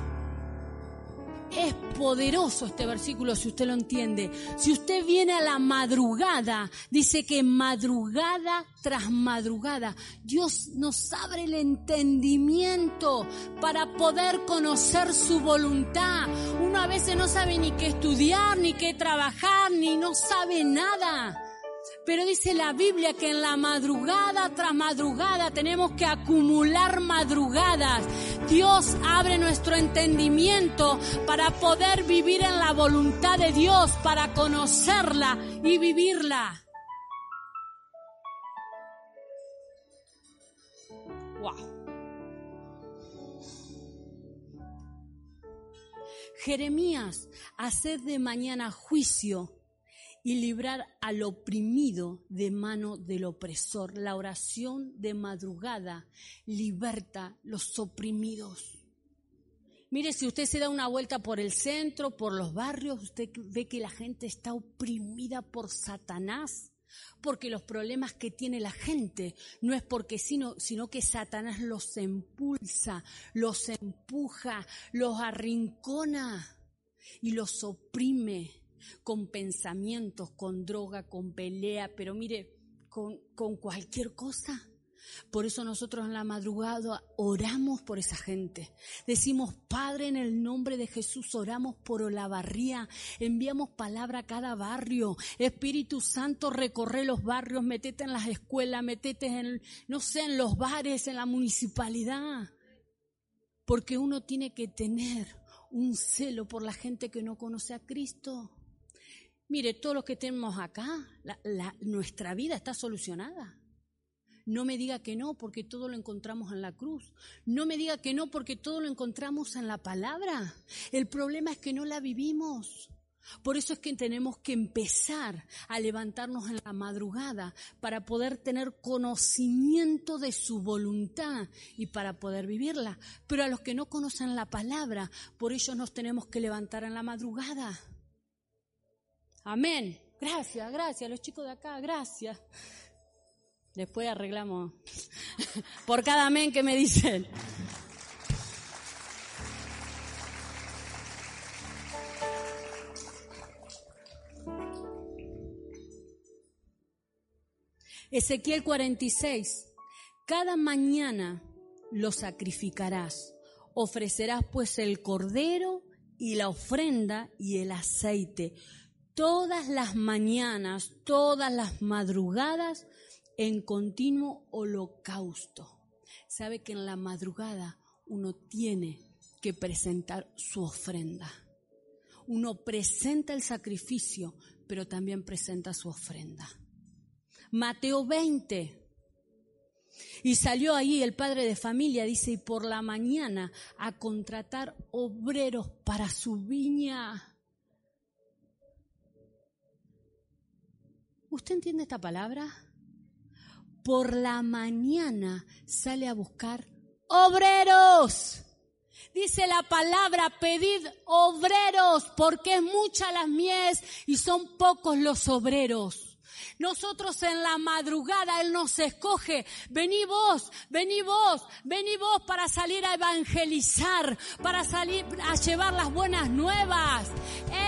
Es poderoso este versículo si usted lo entiende. Si usted viene a la madrugada, dice que madrugada tras madrugada, Dios nos abre el entendimiento para poder conocer su voluntad. Uno a veces no sabe ni qué estudiar, ni qué trabajar, ni no sabe nada. Pero dice la Biblia que en la madrugada tras madrugada tenemos que acumular madrugadas. Dios abre nuestro entendimiento para poder vivir en la voluntad de Dios, para conocerla y vivirla. Wow. Jeremías, haced de mañana juicio y librar al oprimido de mano del opresor. La oración de madrugada liberta los oprimidos. Mire, si usted se da una vuelta por el centro, por los barrios, usted ve que la gente está oprimida por Satanás, porque los problemas que tiene la gente no es porque sino, sino que Satanás los impulsa, los empuja, los arrincona y los oprime con pensamientos, con droga, con pelea, pero mire, con, cualquier cosa. Por eso nosotros en la madrugada oramos por esa gente. Decimos, Padre, en el nombre de Jesús, oramos por Olavarría. Enviamos palabra a cada barrio. Espíritu Santo, recorre los barrios, metete en las escuelas, metete en, no sé, en los bares, en la municipalidad. Porque uno tiene que tener un celo por la gente que no conoce a Cristo. Mire, todos los que tenemos acá, nuestra vida está solucionada. No me diga que no, porque todo lo encontramos en la cruz. No me diga que no, porque todo lo encontramos en la palabra. El problema es que no la vivimos. Por eso es que tenemos que empezar a levantarnos en la madrugada para poder tener conocimiento de su voluntad y para poder vivirla. Pero a los que no conocen la palabra, por ello nos tenemos que levantar en la madrugada. Amén. Gracias, gracias. Los chicos de acá, gracias. Después arreglamos por cada amén que me dicen. Ezequiel 46. Cada mañana lo sacrificarás. Ofrecerás pues el cordero y la ofrenda y el aceite todas las mañanas, todas las madrugadas, en continuo holocausto. Sabe que en la madrugada uno tiene que presentar su ofrenda. Uno presenta el sacrificio, pero también presenta su ofrenda. Mateo 20. Y salió ahí el padre de familia, dice, y por la mañana a contratar obreros para su viña. ¿Usted entiende esta palabra? Por la mañana sale a buscar obreros. Dice la palabra, pedid obreros, porque es mucha las mies y son pocos los obreros. Nosotros en la madrugada Él nos escoge. Vení vos, vení vos, vení vos para salir a evangelizar, para salir a llevar las buenas nuevas.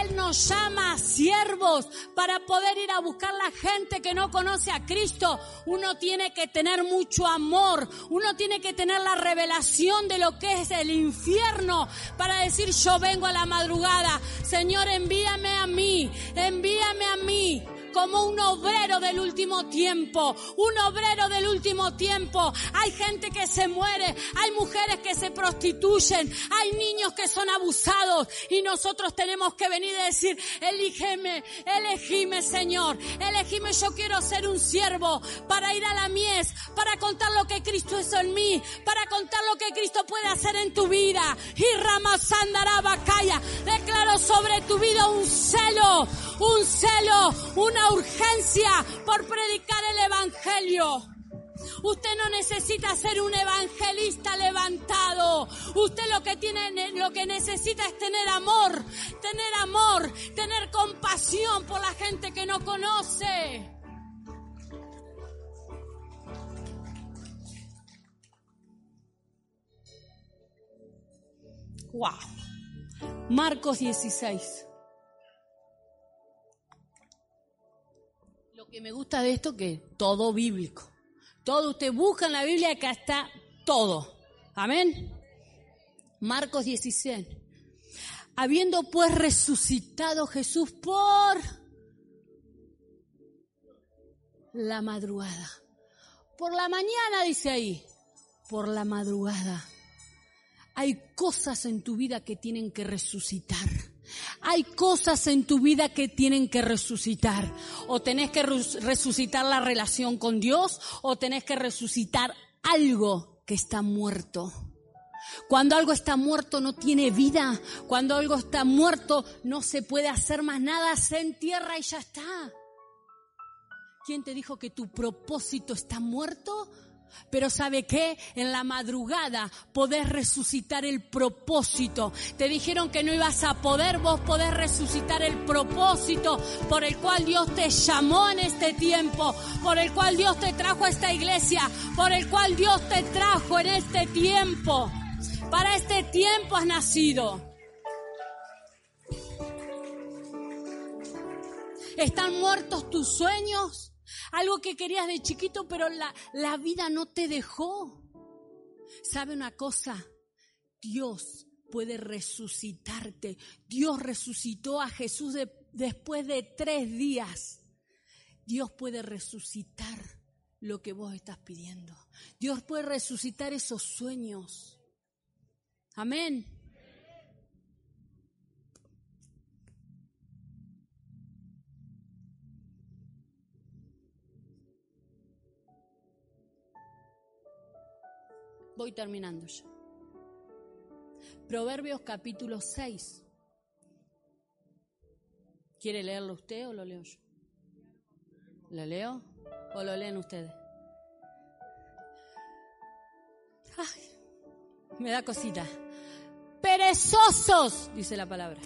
Él nos llama siervos para poder ir a buscar la gente que no conoce a Cristo. Uno tiene que tener mucho amor, uno tiene que tener la revelación de lo que es el infierno para decir yo vengo a la madrugada. Señor, envíame a mí, envíame a mí como un obrero del último tiempo, un obrero del último tiempo. Hay gente que se muere, hay mujeres que se prostituyen, hay niños que son abusados y nosotros tenemos que venir y decir, elígeme, elegime Señor, elegime, yo quiero ser un siervo para ir a la mies, para contar lo que Cristo hizo en mí, para contar lo que Cristo puede hacer en tu vida. Y Ramasandarabakaya, declaro sobre tu vida un celo, un celo, una urgencia por predicar el Evangelio. Usted no necesita ser un evangelista levantado. Usted lo que tiene, lo que necesita es tener amor, tener amor, tener compasión por la gente que no conoce. Wow. Marcos 16. Que me gusta de esto que todo bíblico. Todo usted busca en la Biblia acá está todo. Amén. Marcos 16. Habiendo pues resucitado Jesús por la madrugada. Por la mañana dice ahí. Por la madrugada. Hay cosas en tu vida que tienen que resucitar. Hay cosas en tu vida que tienen que resucitar. O tenés que resucitar la relación con Dios o tenés que resucitar algo que está muerto. Cuando algo está muerto no tiene vida. Cuando algo está muerto no se puede hacer más nada. Se entierra y ya está. ¿Quién te dijo que tu propósito está muerto? Pero ¿sabe qué? En la madrugada podés resucitar el propósito. Te dijeron que no ibas a poder, vos podés resucitar el propósito por el cual Dios te llamó en este tiempo, por el cual Dios te trajo a esta iglesia, por el cual Dios te trajo en este tiempo. Para este tiempo has nacido. ¿Están muertos tus sueños? Algo que querías de chiquito, pero la, la vida no te dejó. ¿Sabe una cosa? Dios puede resucitarte. Dios resucitó a Jesús después de tres días. Dios puede resucitar lo que vos estás pidiendo. Dios puede resucitar esos sueños. Amén. Voy terminando ya. Proverbios capítulo 6. ¿Quiere leerlo usted o lo leo yo? ¿Lo leo o lo leen ustedes? me da cosita. Perezosos, dice la palabra.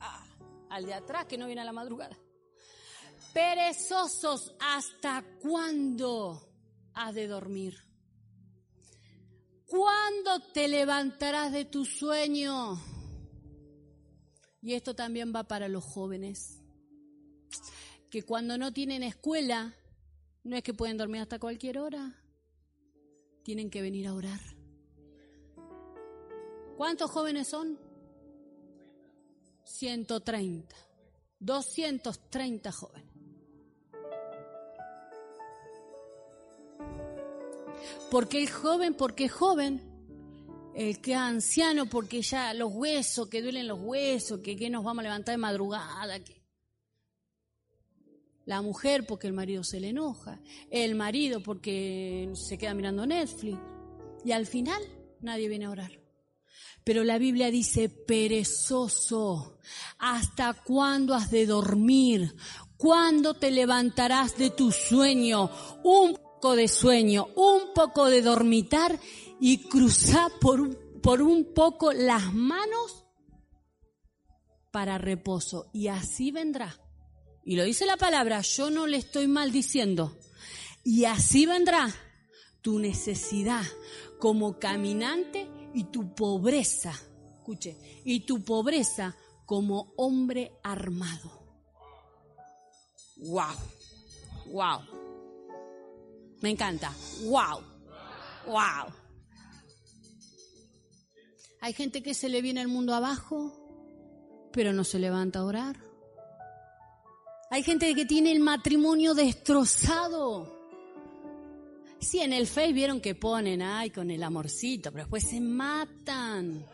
Ah, al de atrás que no viene a la madrugada. Perezosos, ¿hasta cuándo has de dormir? ¿Cuándo te levantarás de tu sueño? Y esto también va para los jóvenes, que cuando no tienen escuela, no es que pueden dormir hasta cualquier hora, tienen que venir a orar. ¿Cuántos jóvenes son? 130, 230 jóvenes. Porque el joven, porque es joven, el que es anciano, porque ya los huesos, que duelen los huesos, que, que nos vamos a levantar de madrugada, que... La mujer porque el marido se le enoja, el marido porque se queda mirando Netflix. Y al final nadie viene a orar. Pero la Biblia dice, perezoso, ¿hasta cuándo has de dormir? ¿Cuándo te levantarás de tu sueño? Un de sueño, un poco de dormitar y cruzar por un, por un poco las manos para reposo. Y así vendrá. Y lo dice la palabra, yo no le estoy maldiciendo. Y así vendrá tu necesidad como caminante y tu pobreza, escuche, y tu pobreza como hombre armado. Wow, wow. Me encanta. ¡Wow! ¡Wow! Hay gente que se le viene el mundo abajo, pero no se levanta a orar. Hay gente que tiene el matrimonio destrozado. Sí, en el Face vieron que ponen, ay, con el amorcito, pero después se matan.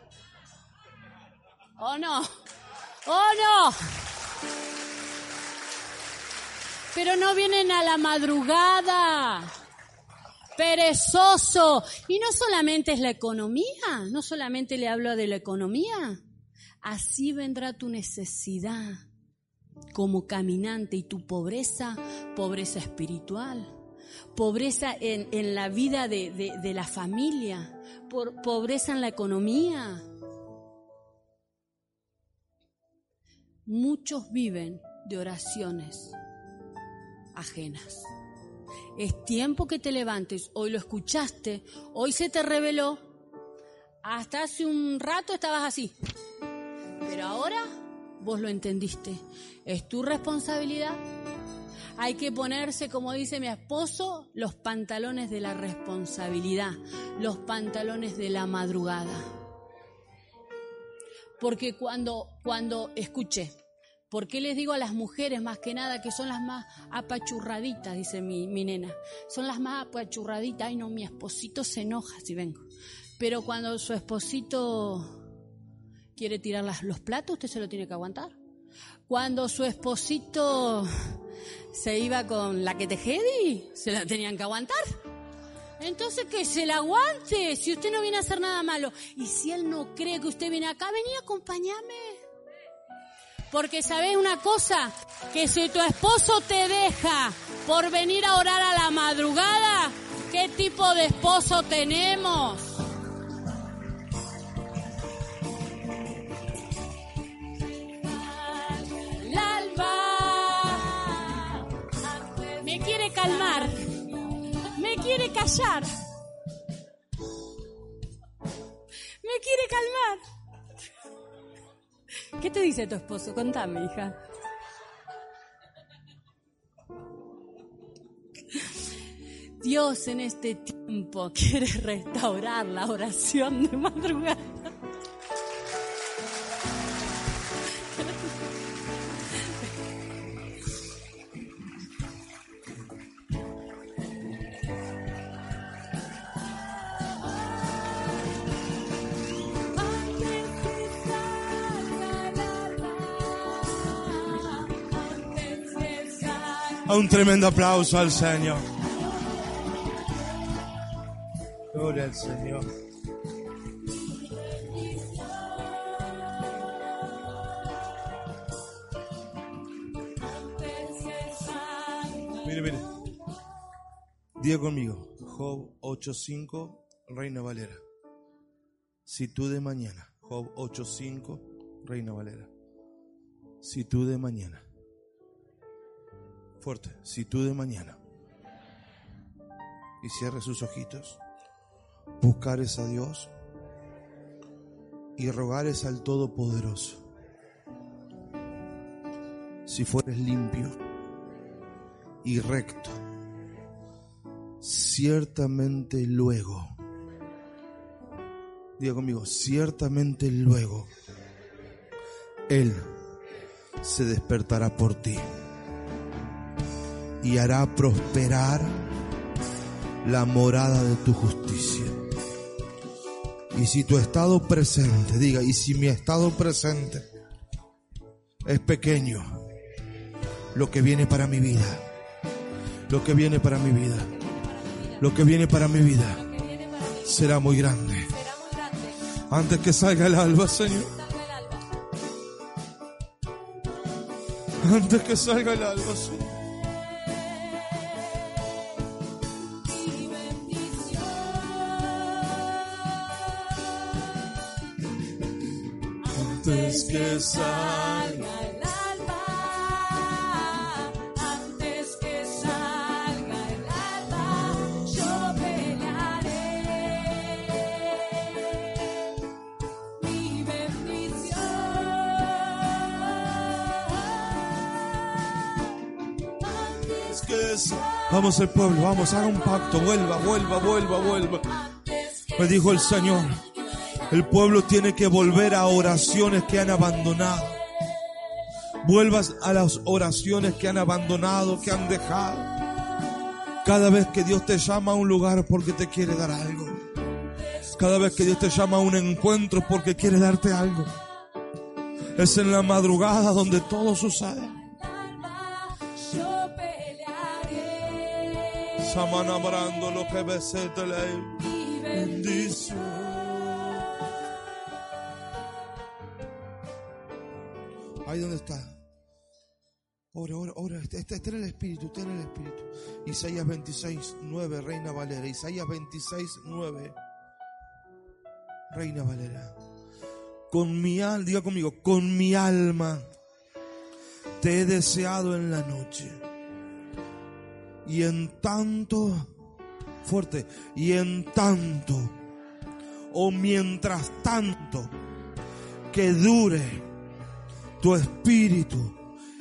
¿O no? ¿O no? Pero no vienen a la madrugada. Perezoso. Y no solamente es la economía, no solamente le hablo de la economía. Así vendrá tu necesidad como caminante y tu pobreza, pobreza espiritual, pobreza en, la vida de, de, la familia, por, pobreza en la economía. Muchos viven de oraciones ajenas. Es tiempo que te levantes. Hoy lo escuchaste, hoy se te reveló. Hasta hace un rato estabas así. Pero ahora vos lo entendiste. Es tu responsabilidad. Hay que ponerse, como dice mi esposo, los pantalones de la responsabilidad, los pantalones de la madrugada. Porque cuando, cuando, escuché, ¿por qué les digo a las mujeres más que nada que son las más apachurraditas, dice mi, nena? Son las más apachurraditas. Ay, no, mi esposito se enoja si vengo. Pero cuando su esposito quiere tirar los platos, usted se lo tiene que aguantar. Cuando su esposito se iba con la que tejedi, se la tenían que aguantar. Entonces que se la aguante, si usted no viene a hacer nada malo. Y si él no cree que usted viene acá, vení a acompañarme. Porque sabes una cosa, que si tu esposo te deja por venir a orar a la madrugada, ¿qué tipo de esposo tenemos? calmar, me quiere callar, me quiere calmar. ¿Qué te dice tu esposo? Contame, hija. Dios en este tiempo quiere restaurar la oración de madrugada. Un tremendo aplauso al Señor. Gloria al Señor. Mire, mire. Diga conmigo. Job 8.5, Reina Valera. Si tú de mañana. Job 8.5, Reina Valera. Si tú de mañana Si tú de mañana y cierres sus ojitos, buscares a Dios y rogares al Todopoderoso. Si fueres limpio y recto, ciertamente luego, diga conmigo, ciertamente luego, Él se despertará por ti y hará prosperar la morada de tu justicia. Y si tu estado presente, diga, y si mi estado presente es pequeño, lo que viene para mi vida, lo que viene para mi vida, lo que viene para mi vida será muy grande. Antes que salga el alba, Señor. Antes que salga el alba, Señor. Antes que salga el alba, antes que salga el alba, yo pelearé mi bendición. Antes que salga Vamos el pueblo, vamos, haga un pacto, vuelva, vuelva, vuelva, vuelva. Me dijo el Señor. El pueblo tiene que volver a oraciones que han abandonado. Vuelvas a las oraciones que han abandonado, que han dejado. Cada vez que Dios te llama a un lugar porque te quiere dar algo. Cada vez que Dios te llama a un encuentro porque quiere darte algo. Es en la madrugada donde todo sucede. Samanabrando lo que ley. Bendición. Ahí donde está. Ora, ora, ora. Este, este, este el espíritu, este el espíritu. Isaías 26, 9, Reina Valera. Isaías 26, 9. Reina Valera. Con mi alma, diga conmigo, con mi alma te he deseado en la noche. Y en tanto, fuerte, y en tanto, o mientras tanto, que dure tu espíritu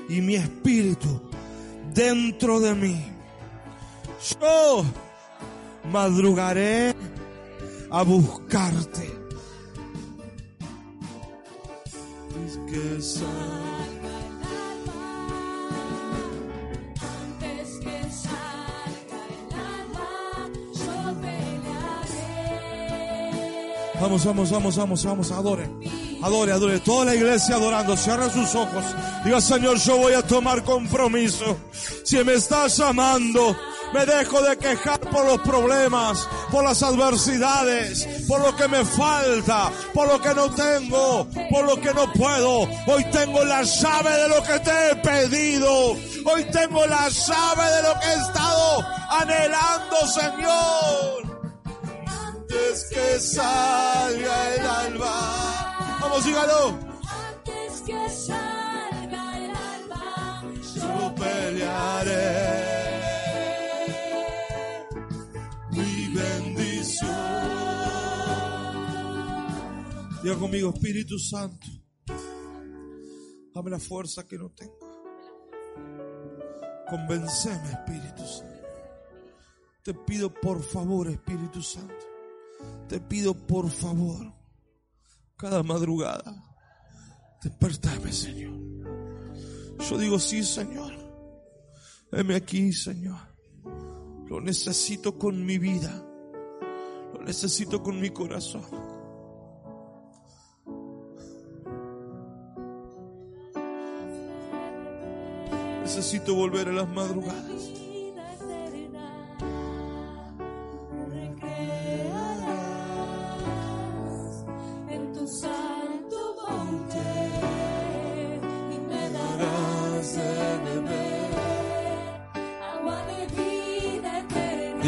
y mi espíritu dentro de mí. Yo madrugaré a buscarte. Es que salga el alma, antes que salga el alma, yo pelearé. Vamos, vamos, vamos, vamos, vamos, adore. Adore, adore. Toda la iglesia adorando. Cierra sus ojos. Diga, Señor, yo voy a tomar compromiso. Si me estás llamando, me dejo de quejar por los problemas, por las adversidades, por lo que me falta, por lo que no tengo, por lo que no puedo. Hoy tengo la llave de lo que te he pedido. Hoy tengo la llave de lo que he estado anhelando, Señor. Antes que salga el alba. Vamos, dígalo. Antes que salga el alba, yo pelearé. Mi bendición. Diga conmigo, Espíritu Santo. Dame la fuerza que no tengo. Convenceme, Espíritu Santo. Te pido por favor, Espíritu Santo. Te pido por favor cada madrugada. Despertame, Señor. Yo digo, sí, Señor. Heme aquí, Señor. Lo necesito con mi vida. Lo necesito con mi corazón. Necesito volver a las madrugadas.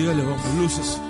Dígale, vamos, luces.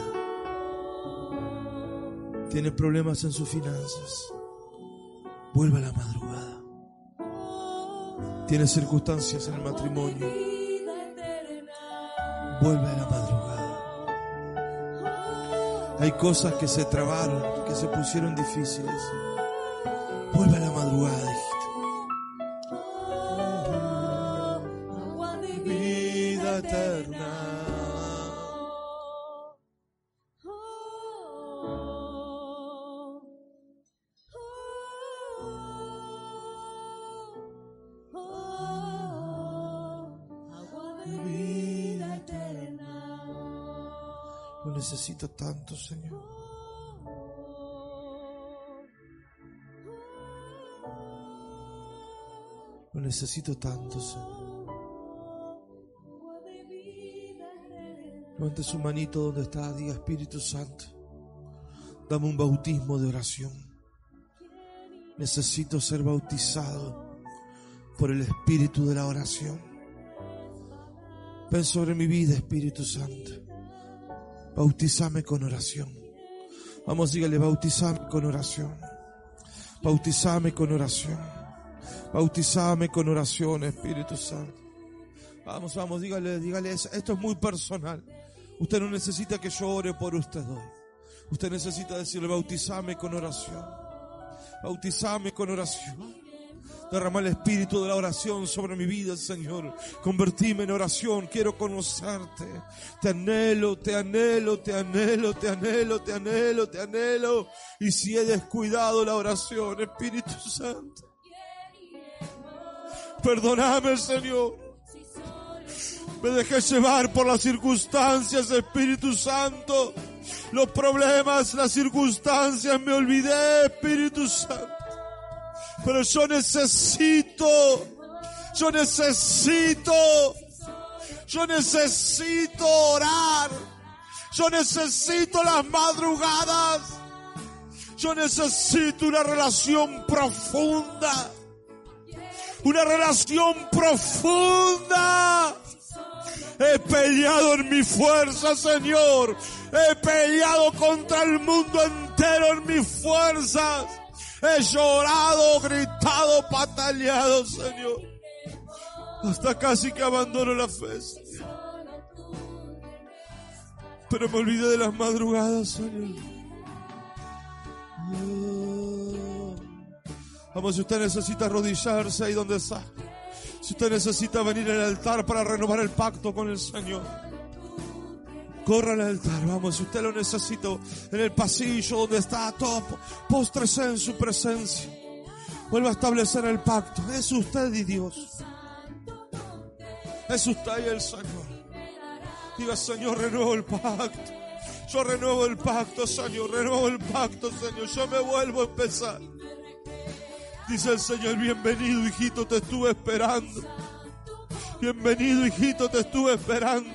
Tiene problemas en sus finanzas. Vuelve a la madrugada. Tiene circunstancias en el matrimonio. Vuelve a la madrugada. Hay cosas que se trabaron, que se pusieron difíciles. Señor. Lo necesito tanto, Señor. Levante su manito donde está, diga Espíritu Santo. Dame un bautismo de oración. Necesito ser bautizado por el Espíritu de la oración. Ven sobre mi vida, Espíritu Santo. Bautizame con oración. Vamos, dígale, bautizame con oración. Bautizame con oración. Bautizame con oración, Espíritu Santo. Vamos, vamos, dígale, dígale, esto es muy personal. Usted no necesita que yo ore por usted hoy. Usted necesita decirle, bautizame con oración. Bautizame con oración. Derrama el espíritu de la oración sobre mi vida, Señor. Convertime en oración. Quiero conocerte. Te anhelo, te anhelo, te anhelo, te anhelo, te anhelo, te anhelo. Y si he descuidado la oración, Espíritu Santo. Perdóname, Señor. Me dejé llevar por las circunstancias, Espíritu Santo. Los problemas, las circunstancias, me olvidé, Espíritu Santo. Pero yo necesito, yo necesito, yo necesito orar. Yo necesito las madrugadas. Yo necesito una relación profunda. Una relación profunda. He peleado en mi fuerza, Señor. He peleado contra el mundo entero en mis fuerzas. He llorado, gritado, pataleado, Señor. Hasta casi que abandono la fe. Pero me olvidé de las madrugadas, Señor. Vamos, si usted necesita arrodillarse ahí donde está. Si usted necesita venir al altar para renovar el pacto con el Señor. Corra al altar, vamos, si usted lo necesita en el pasillo donde está, todo, póstrese en su presencia. Vuelva a establecer el pacto. Es usted y Dios. Es usted y el Señor. Diga, Señor, renuevo el pacto. Yo renuevo el pacto, Señor, renuevo el pacto, Señor. Yo me vuelvo a empezar. Dice el Señor, bienvenido, hijito, te estuve esperando. Bienvenido, hijito, te estuve esperando.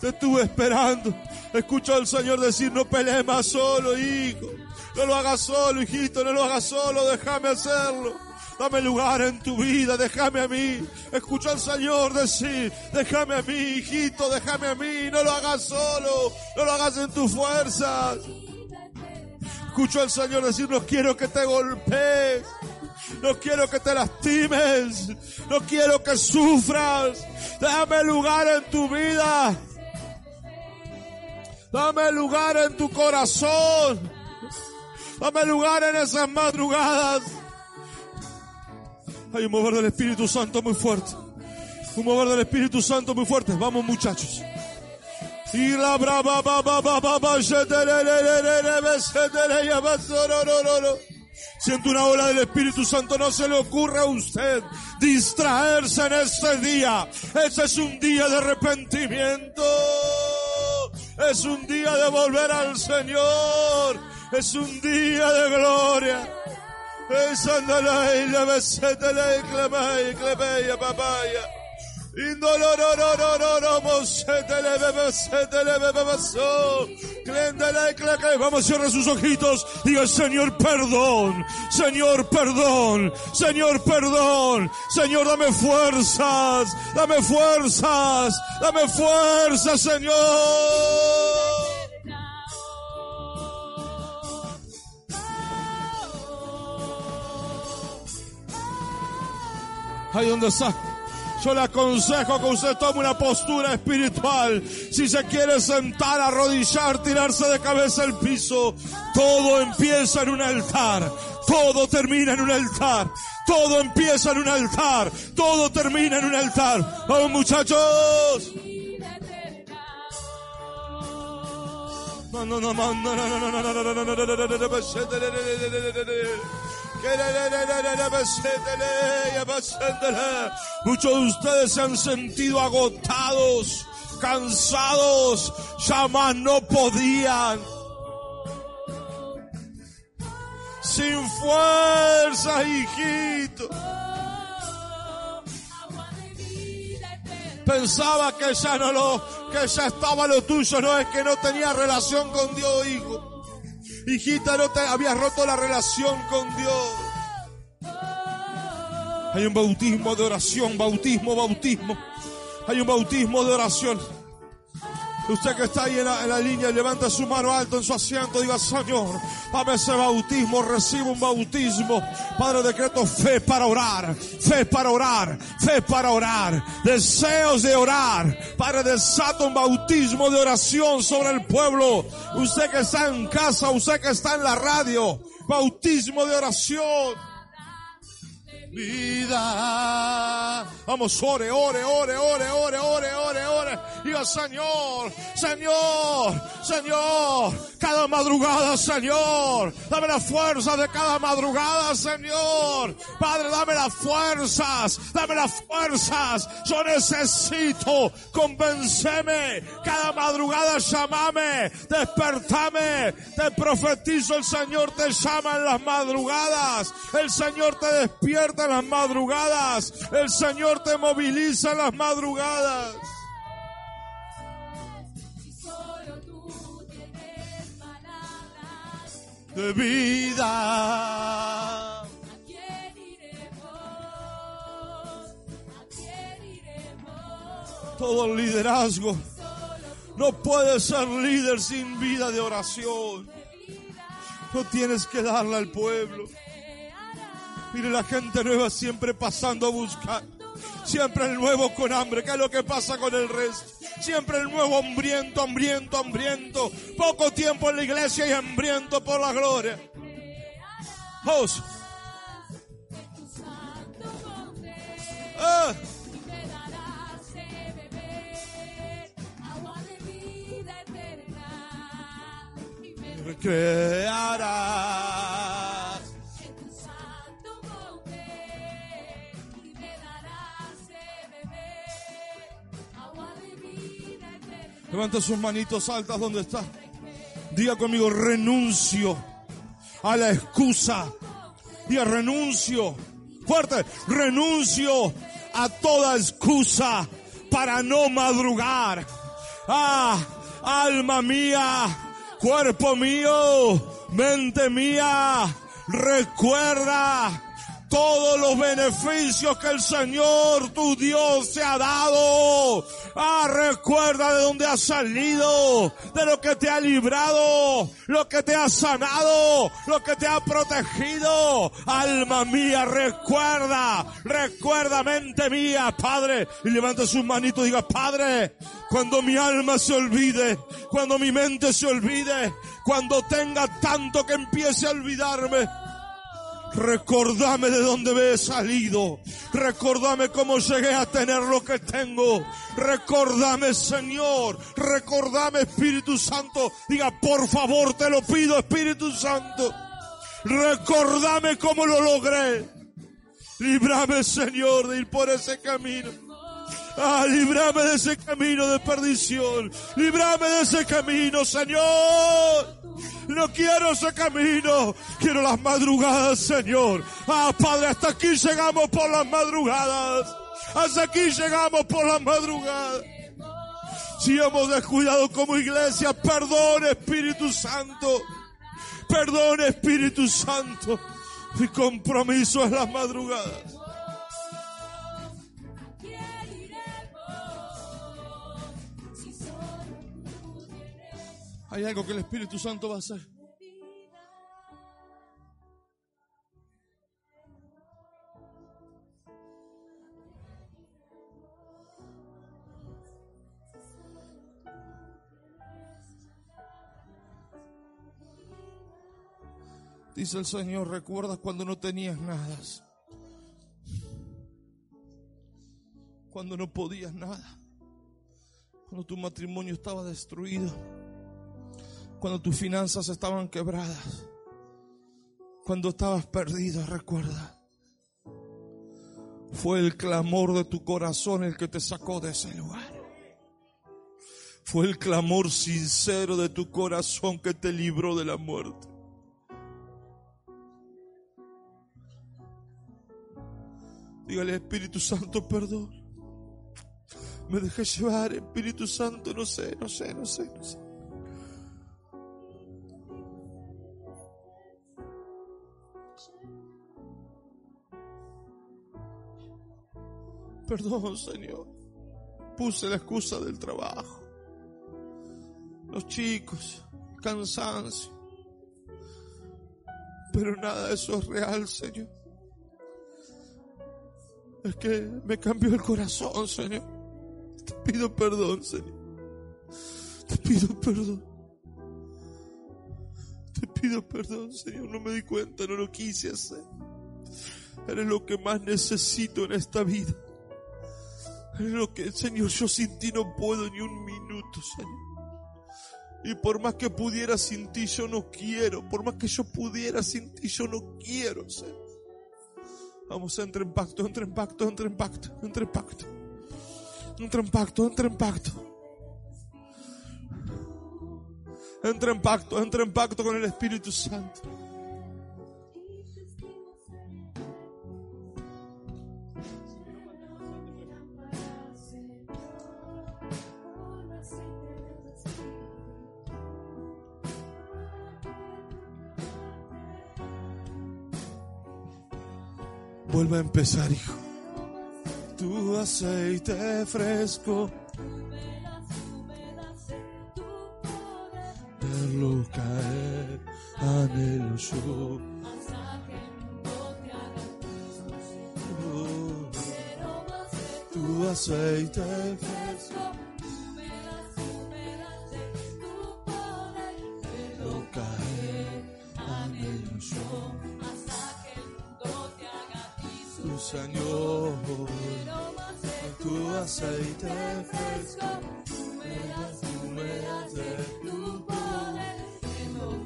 Te estuve esperando. Escucho al Señor decir, no pelees más solo, hijo. No lo hagas solo, hijito, no lo hagas solo, déjame hacerlo. Dame lugar en tu vida, déjame a mí. Escucha al Señor decir, déjame a mí, hijito, déjame a mí. No lo hagas solo, no lo hagas en tus fuerzas. Escucho al Señor decir, no quiero que te golpees. No quiero que te lastimes. No quiero que sufras. Dame lugar en tu vida. Dame lugar en tu corazón. Dame lugar en esas madrugadas. Hay un mover del Espíritu Santo muy fuerte. Un mover del Espíritu Santo muy fuerte. Vamos muchachos. Y Siento una ola del Espíritu Santo, no se le ocurra a usted distraerse en este día. Ese es un día de arrepentimiento. Es un día de volver al Señor. Es un día de gloria. Es andalay, la besete, la papaya. Vamos, cierra sus ojitos. Diga, Señor, perdón. Señor, perdón. Señor, perdón. Señor, dame fuerzas. Dame fuerzas. Dame fuerzas, Señor. Ahí donde está. Yo le aconsejo que usted tome una postura espiritual. Si se quiere sentar, arrodillar, tirarse de cabeza al piso, todo empieza en un altar. Todo termina en un altar. Todo empieza en un altar. Todo termina en un altar. Vamos muchachos. Muchos de ustedes se han sentido agotados, cansados, ya más no podían. Sin fuerza, hijito. Pensaba que ya no lo, que ya estaba lo tuyo, no es que no tenía relación con Dios, hijo. Hijita, no te habías roto la relación con Dios. Hay un bautismo de oración, bautismo, bautismo. Hay un bautismo de oración. Usted que está ahí en la, línea, levanta su mano alto en su asiento, diga, Señor, dame ese bautismo, recibo un bautismo. Padre, decreto fe para orar, fe para orar, fe para orar, deseos de orar. Padre, desata un bautismo de oración sobre el pueblo. Usted que está en casa, usted que está en la radio, bautismo de oración vida. Vamos, ore, ore, ore, ore, ore, ore, ore, ore. Diga, Señor, Señor, Señor, cada madrugada, Señor, dame las fuerzas de cada madrugada, Señor. Padre, dame las fuerzas, dame las fuerzas. Yo necesito, convenceme. Cada madrugada llamame, despertame. Te profetizo, el Señor te llama en las madrugadas. El Señor te despierta las madrugadas. El Señor te moviliza en las madrugadas. De vida. Todo el liderazgo. No puedes ser líder sin vida de oración. No tienes que darle al pueblo. Mire la gente nueva siempre pasando a buscar. Siempre el nuevo con hambre. ¿Qué es lo que pasa con el resto? Siempre el nuevo hambriento, hambriento, hambriento. Poco tiempo en la iglesia y hambriento por la gloria. Vos. Ah. Creará Levanta sus manitos altas donde está. Diga conmigo, renuncio a la excusa. Diga, renuncio. Fuerte, renuncio a toda excusa para no madrugar. Ah, alma mía, cuerpo mío, mente mía, recuerda todos los beneficios que el Señor tu Dios te ha dado. Ah, recuerda de dónde has salido, de lo que te ha librado, lo que te ha sanado, lo que te ha protegido. Alma mía, recuerda, recuerda mente mía, Padre. Y levanta sus manitos y diga, Padre, cuando mi alma se olvide, cuando mi mente se olvide, cuando tenga tanto que empiece a olvidarme, Recordame de dónde me he salido. Recordame cómo llegué a tener lo que tengo. Recordame, Señor. Recordame, Espíritu Santo. Diga, por favor, te lo pido, Espíritu Santo. Recordame cómo lo logré. Líbrame, Señor, de ir por ese camino. Ah, líbrame de ese camino de perdición. Líbrame de ese camino, Señor. No quiero ese camino. Quiero las madrugadas, Señor. Ah, Padre, hasta aquí llegamos por las madrugadas. Hasta aquí llegamos por las madrugadas. Si hemos descuidado como iglesia, perdón Espíritu Santo. Perdón Espíritu Santo. Mi compromiso es las madrugadas. Hay algo que el Espíritu Santo va a hacer. Dice el Señor, ¿recuerdas cuando no tenías nada? Cuando no podías nada. Cuando tu matrimonio estaba destruido cuando tus finanzas estaban quebradas, cuando estabas perdido, recuerda. Fue el clamor de tu corazón el que te sacó de ese lugar. Fue el clamor sincero de tu corazón que te libró de la muerte. Dígale, Espíritu Santo, perdón. Me dejé llevar, Espíritu Santo, no sé, no sé, no sé, no sé. Perdón, Señor. Puse la excusa del trabajo. Los chicos, cansancio. Pero nada de eso es real, Señor. Es que me cambió el corazón, Señor. Te pido perdón, Señor. Te pido perdón. Te pido perdón, Señor. No me di cuenta, no lo quise hacer. Eres lo que más necesito en esta vida. Lo que, Señor, yo sin ti no puedo ni un minuto, Señor. Y por más que pudiera sin ti, yo no quiero. Por más que yo pudiera sin ti, yo no quiero, Señor. Vamos, entra en pacto, entra en pacto, entra en pacto, entra en pacto. Entra en pacto, entra en pacto. Entra en pacto, entra en pacto con el Espíritu Santo. Vuelve a empezar, hijo. Tu aceite fresco. Verlo caer, anhelo yo. Tu aceite fresco. Señor, tu aceite fresco, húmedas, húmedas de tu poder,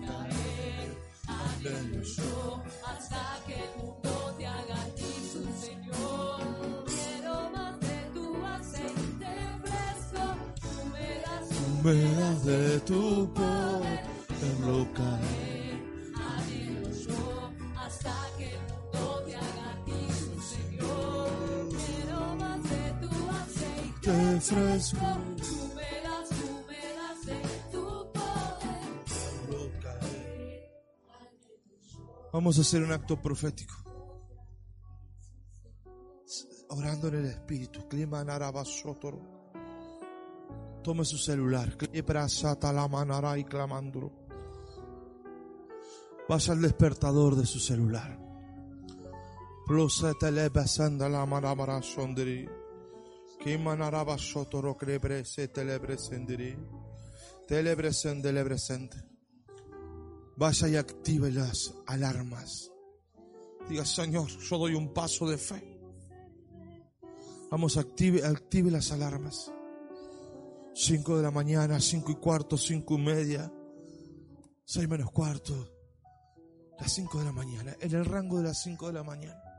caer, anhelo yo. hasta que el mundo te haga su Señor. Quiero más de tu aceite fresco, húmedas, húmedas de tu poder, verlo Fresco, de caer. Vamos a hacer un acto profético. Orando en el Espíritu. Tome su celular. Vaya al despertador de su celular. Plose telebesenda la manabara sondri. Clima narabasotoro crebrese telebresendri. Telebresendelepresente. Vaya y active las alarmas. Diga, Señor, yo doy un paso de fe. Vamos, active, active las alarmas. Cinco de la mañana, cinco y cuarto, cinco y media, seis menos cuarto, las cinco de la mañana, en el rango de las cinco de la mañana.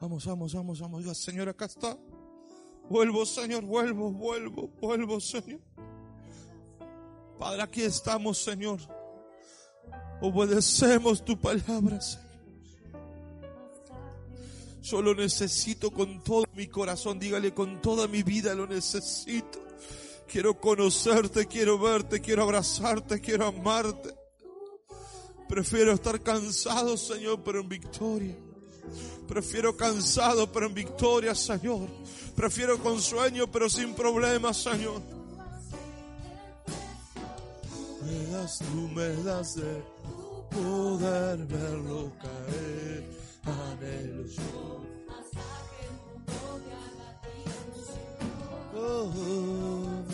Vamos, vamos, vamos, vamos. Señor, acá está. Vuelvo, Señor, vuelvo, vuelvo, vuelvo, Señor. Padre, aquí estamos, Señor. Obedecemos tu palabra, Señor. Yo lo necesito con todo mi corazón. Dígale, con toda mi vida lo necesito. Quiero conocerte, quiero verte, quiero abrazarte, quiero amarte. Prefiero estar cansado, Señor, pero en victoria. Prefiero cansado, pero en victoria, Señor. Prefiero con sueño, pero sin problemas, Señor. Me das, tú me das de poder verlo caer. Anhelo yo. Oh, oh.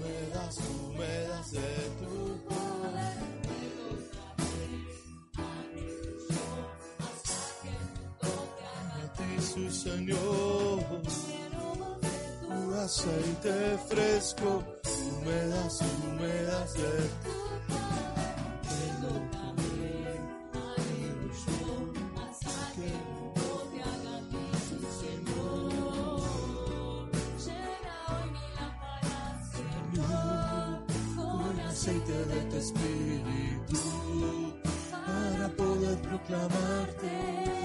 Me das, tú me das de tu Señor, tu aceite fresco, húmedas y húmedas de tu Palabra. Que tu camino, aleluya, asaje un poco de haga y Señor, Llena hoy mi la Señor, con aceite de tu Espíritu para poder proclamarte.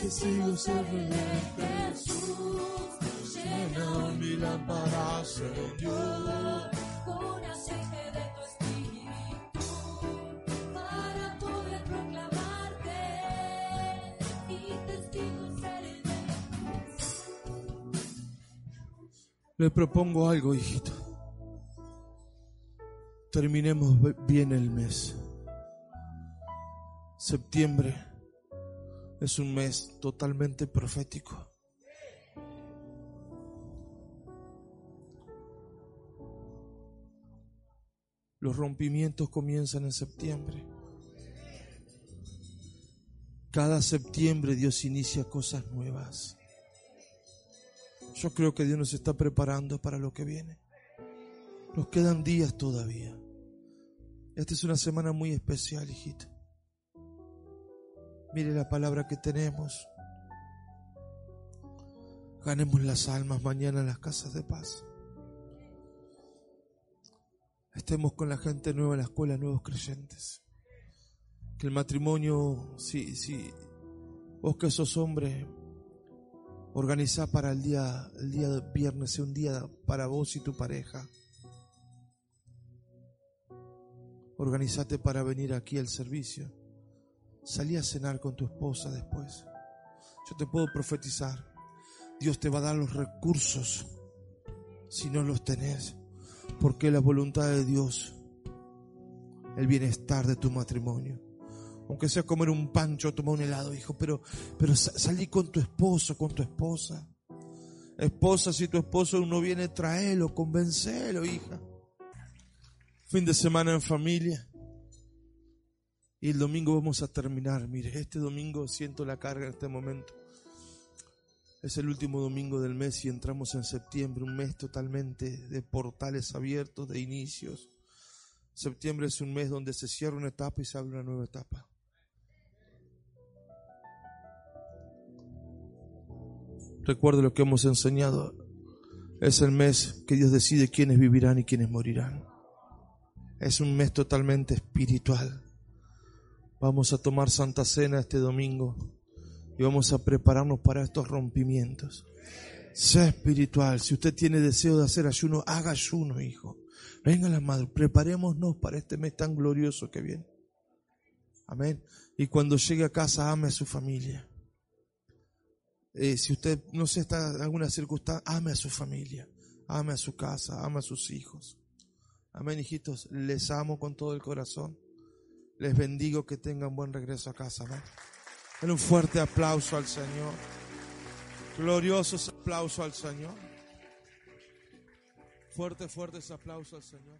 Testigo seré Jesús, llena mi lámpara, Señor. con aceite de tu espíritu para poder proclamarte y testigo seré Le propongo algo, hijito. Terminemos bien el mes. Septiembre es un mes totalmente profético. Los rompimientos comienzan en septiembre. Cada septiembre Dios inicia cosas nuevas. Yo creo que Dios nos está preparando para lo que viene. Nos quedan días todavía. Esta es una semana muy especial, hijito. Mire la palabra que tenemos. Ganemos las almas mañana en las casas de paz. Estemos con la gente nueva en la escuela, nuevos creyentes. Que el matrimonio, si, si vos que sos hombre, Organizá para el día, el día de viernes, un día para vos y tu pareja. Organizate para venir aquí al servicio. Salí a cenar con tu esposa después. Yo te puedo profetizar. Dios te va a dar los recursos si no los tenés. Porque la voluntad de Dios, el bienestar de tu matrimonio aunque sea comer un pancho, tomar un helado, hijo, pero, pero sa- salí con tu esposo, con tu esposa. Esposa, si tu esposo no viene, tráelo, convencelo, hija. Fin de semana en familia. Y el domingo vamos a terminar. Mire, este domingo siento la carga en este momento. Es el último domingo del mes y entramos en septiembre, un mes totalmente de portales abiertos, de inicios. Septiembre es un mes donde se cierra una etapa y se abre una nueva etapa. Recuerde lo que hemos enseñado. Es el mes que Dios decide quiénes vivirán y quiénes morirán. Es un mes totalmente espiritual. Vamos a tomar Santa Cena este domingo y vamos a prepararnos para estos rompimientos. Sea espiritual. Si usted tiene deseo de hacer ayuno, haga ayuno, hijo. Venga la madre, preparémonos para este mes tan glorioso que viene. Amén. Y cuando llegue a casa, ame a su familia. Eh, si usted no sé, está en alguna circunstancia, ame a su familia, ame a su casa, ame a sus hijos. Amén, hijitos. Les amo con todo el corazón. Les bendigo que tengan buen regreso a casa. Den un fuerte aplauso al Señor. Gloriosos aplauso al Señor. Fuerte, fuerte ese aplauso al Señor.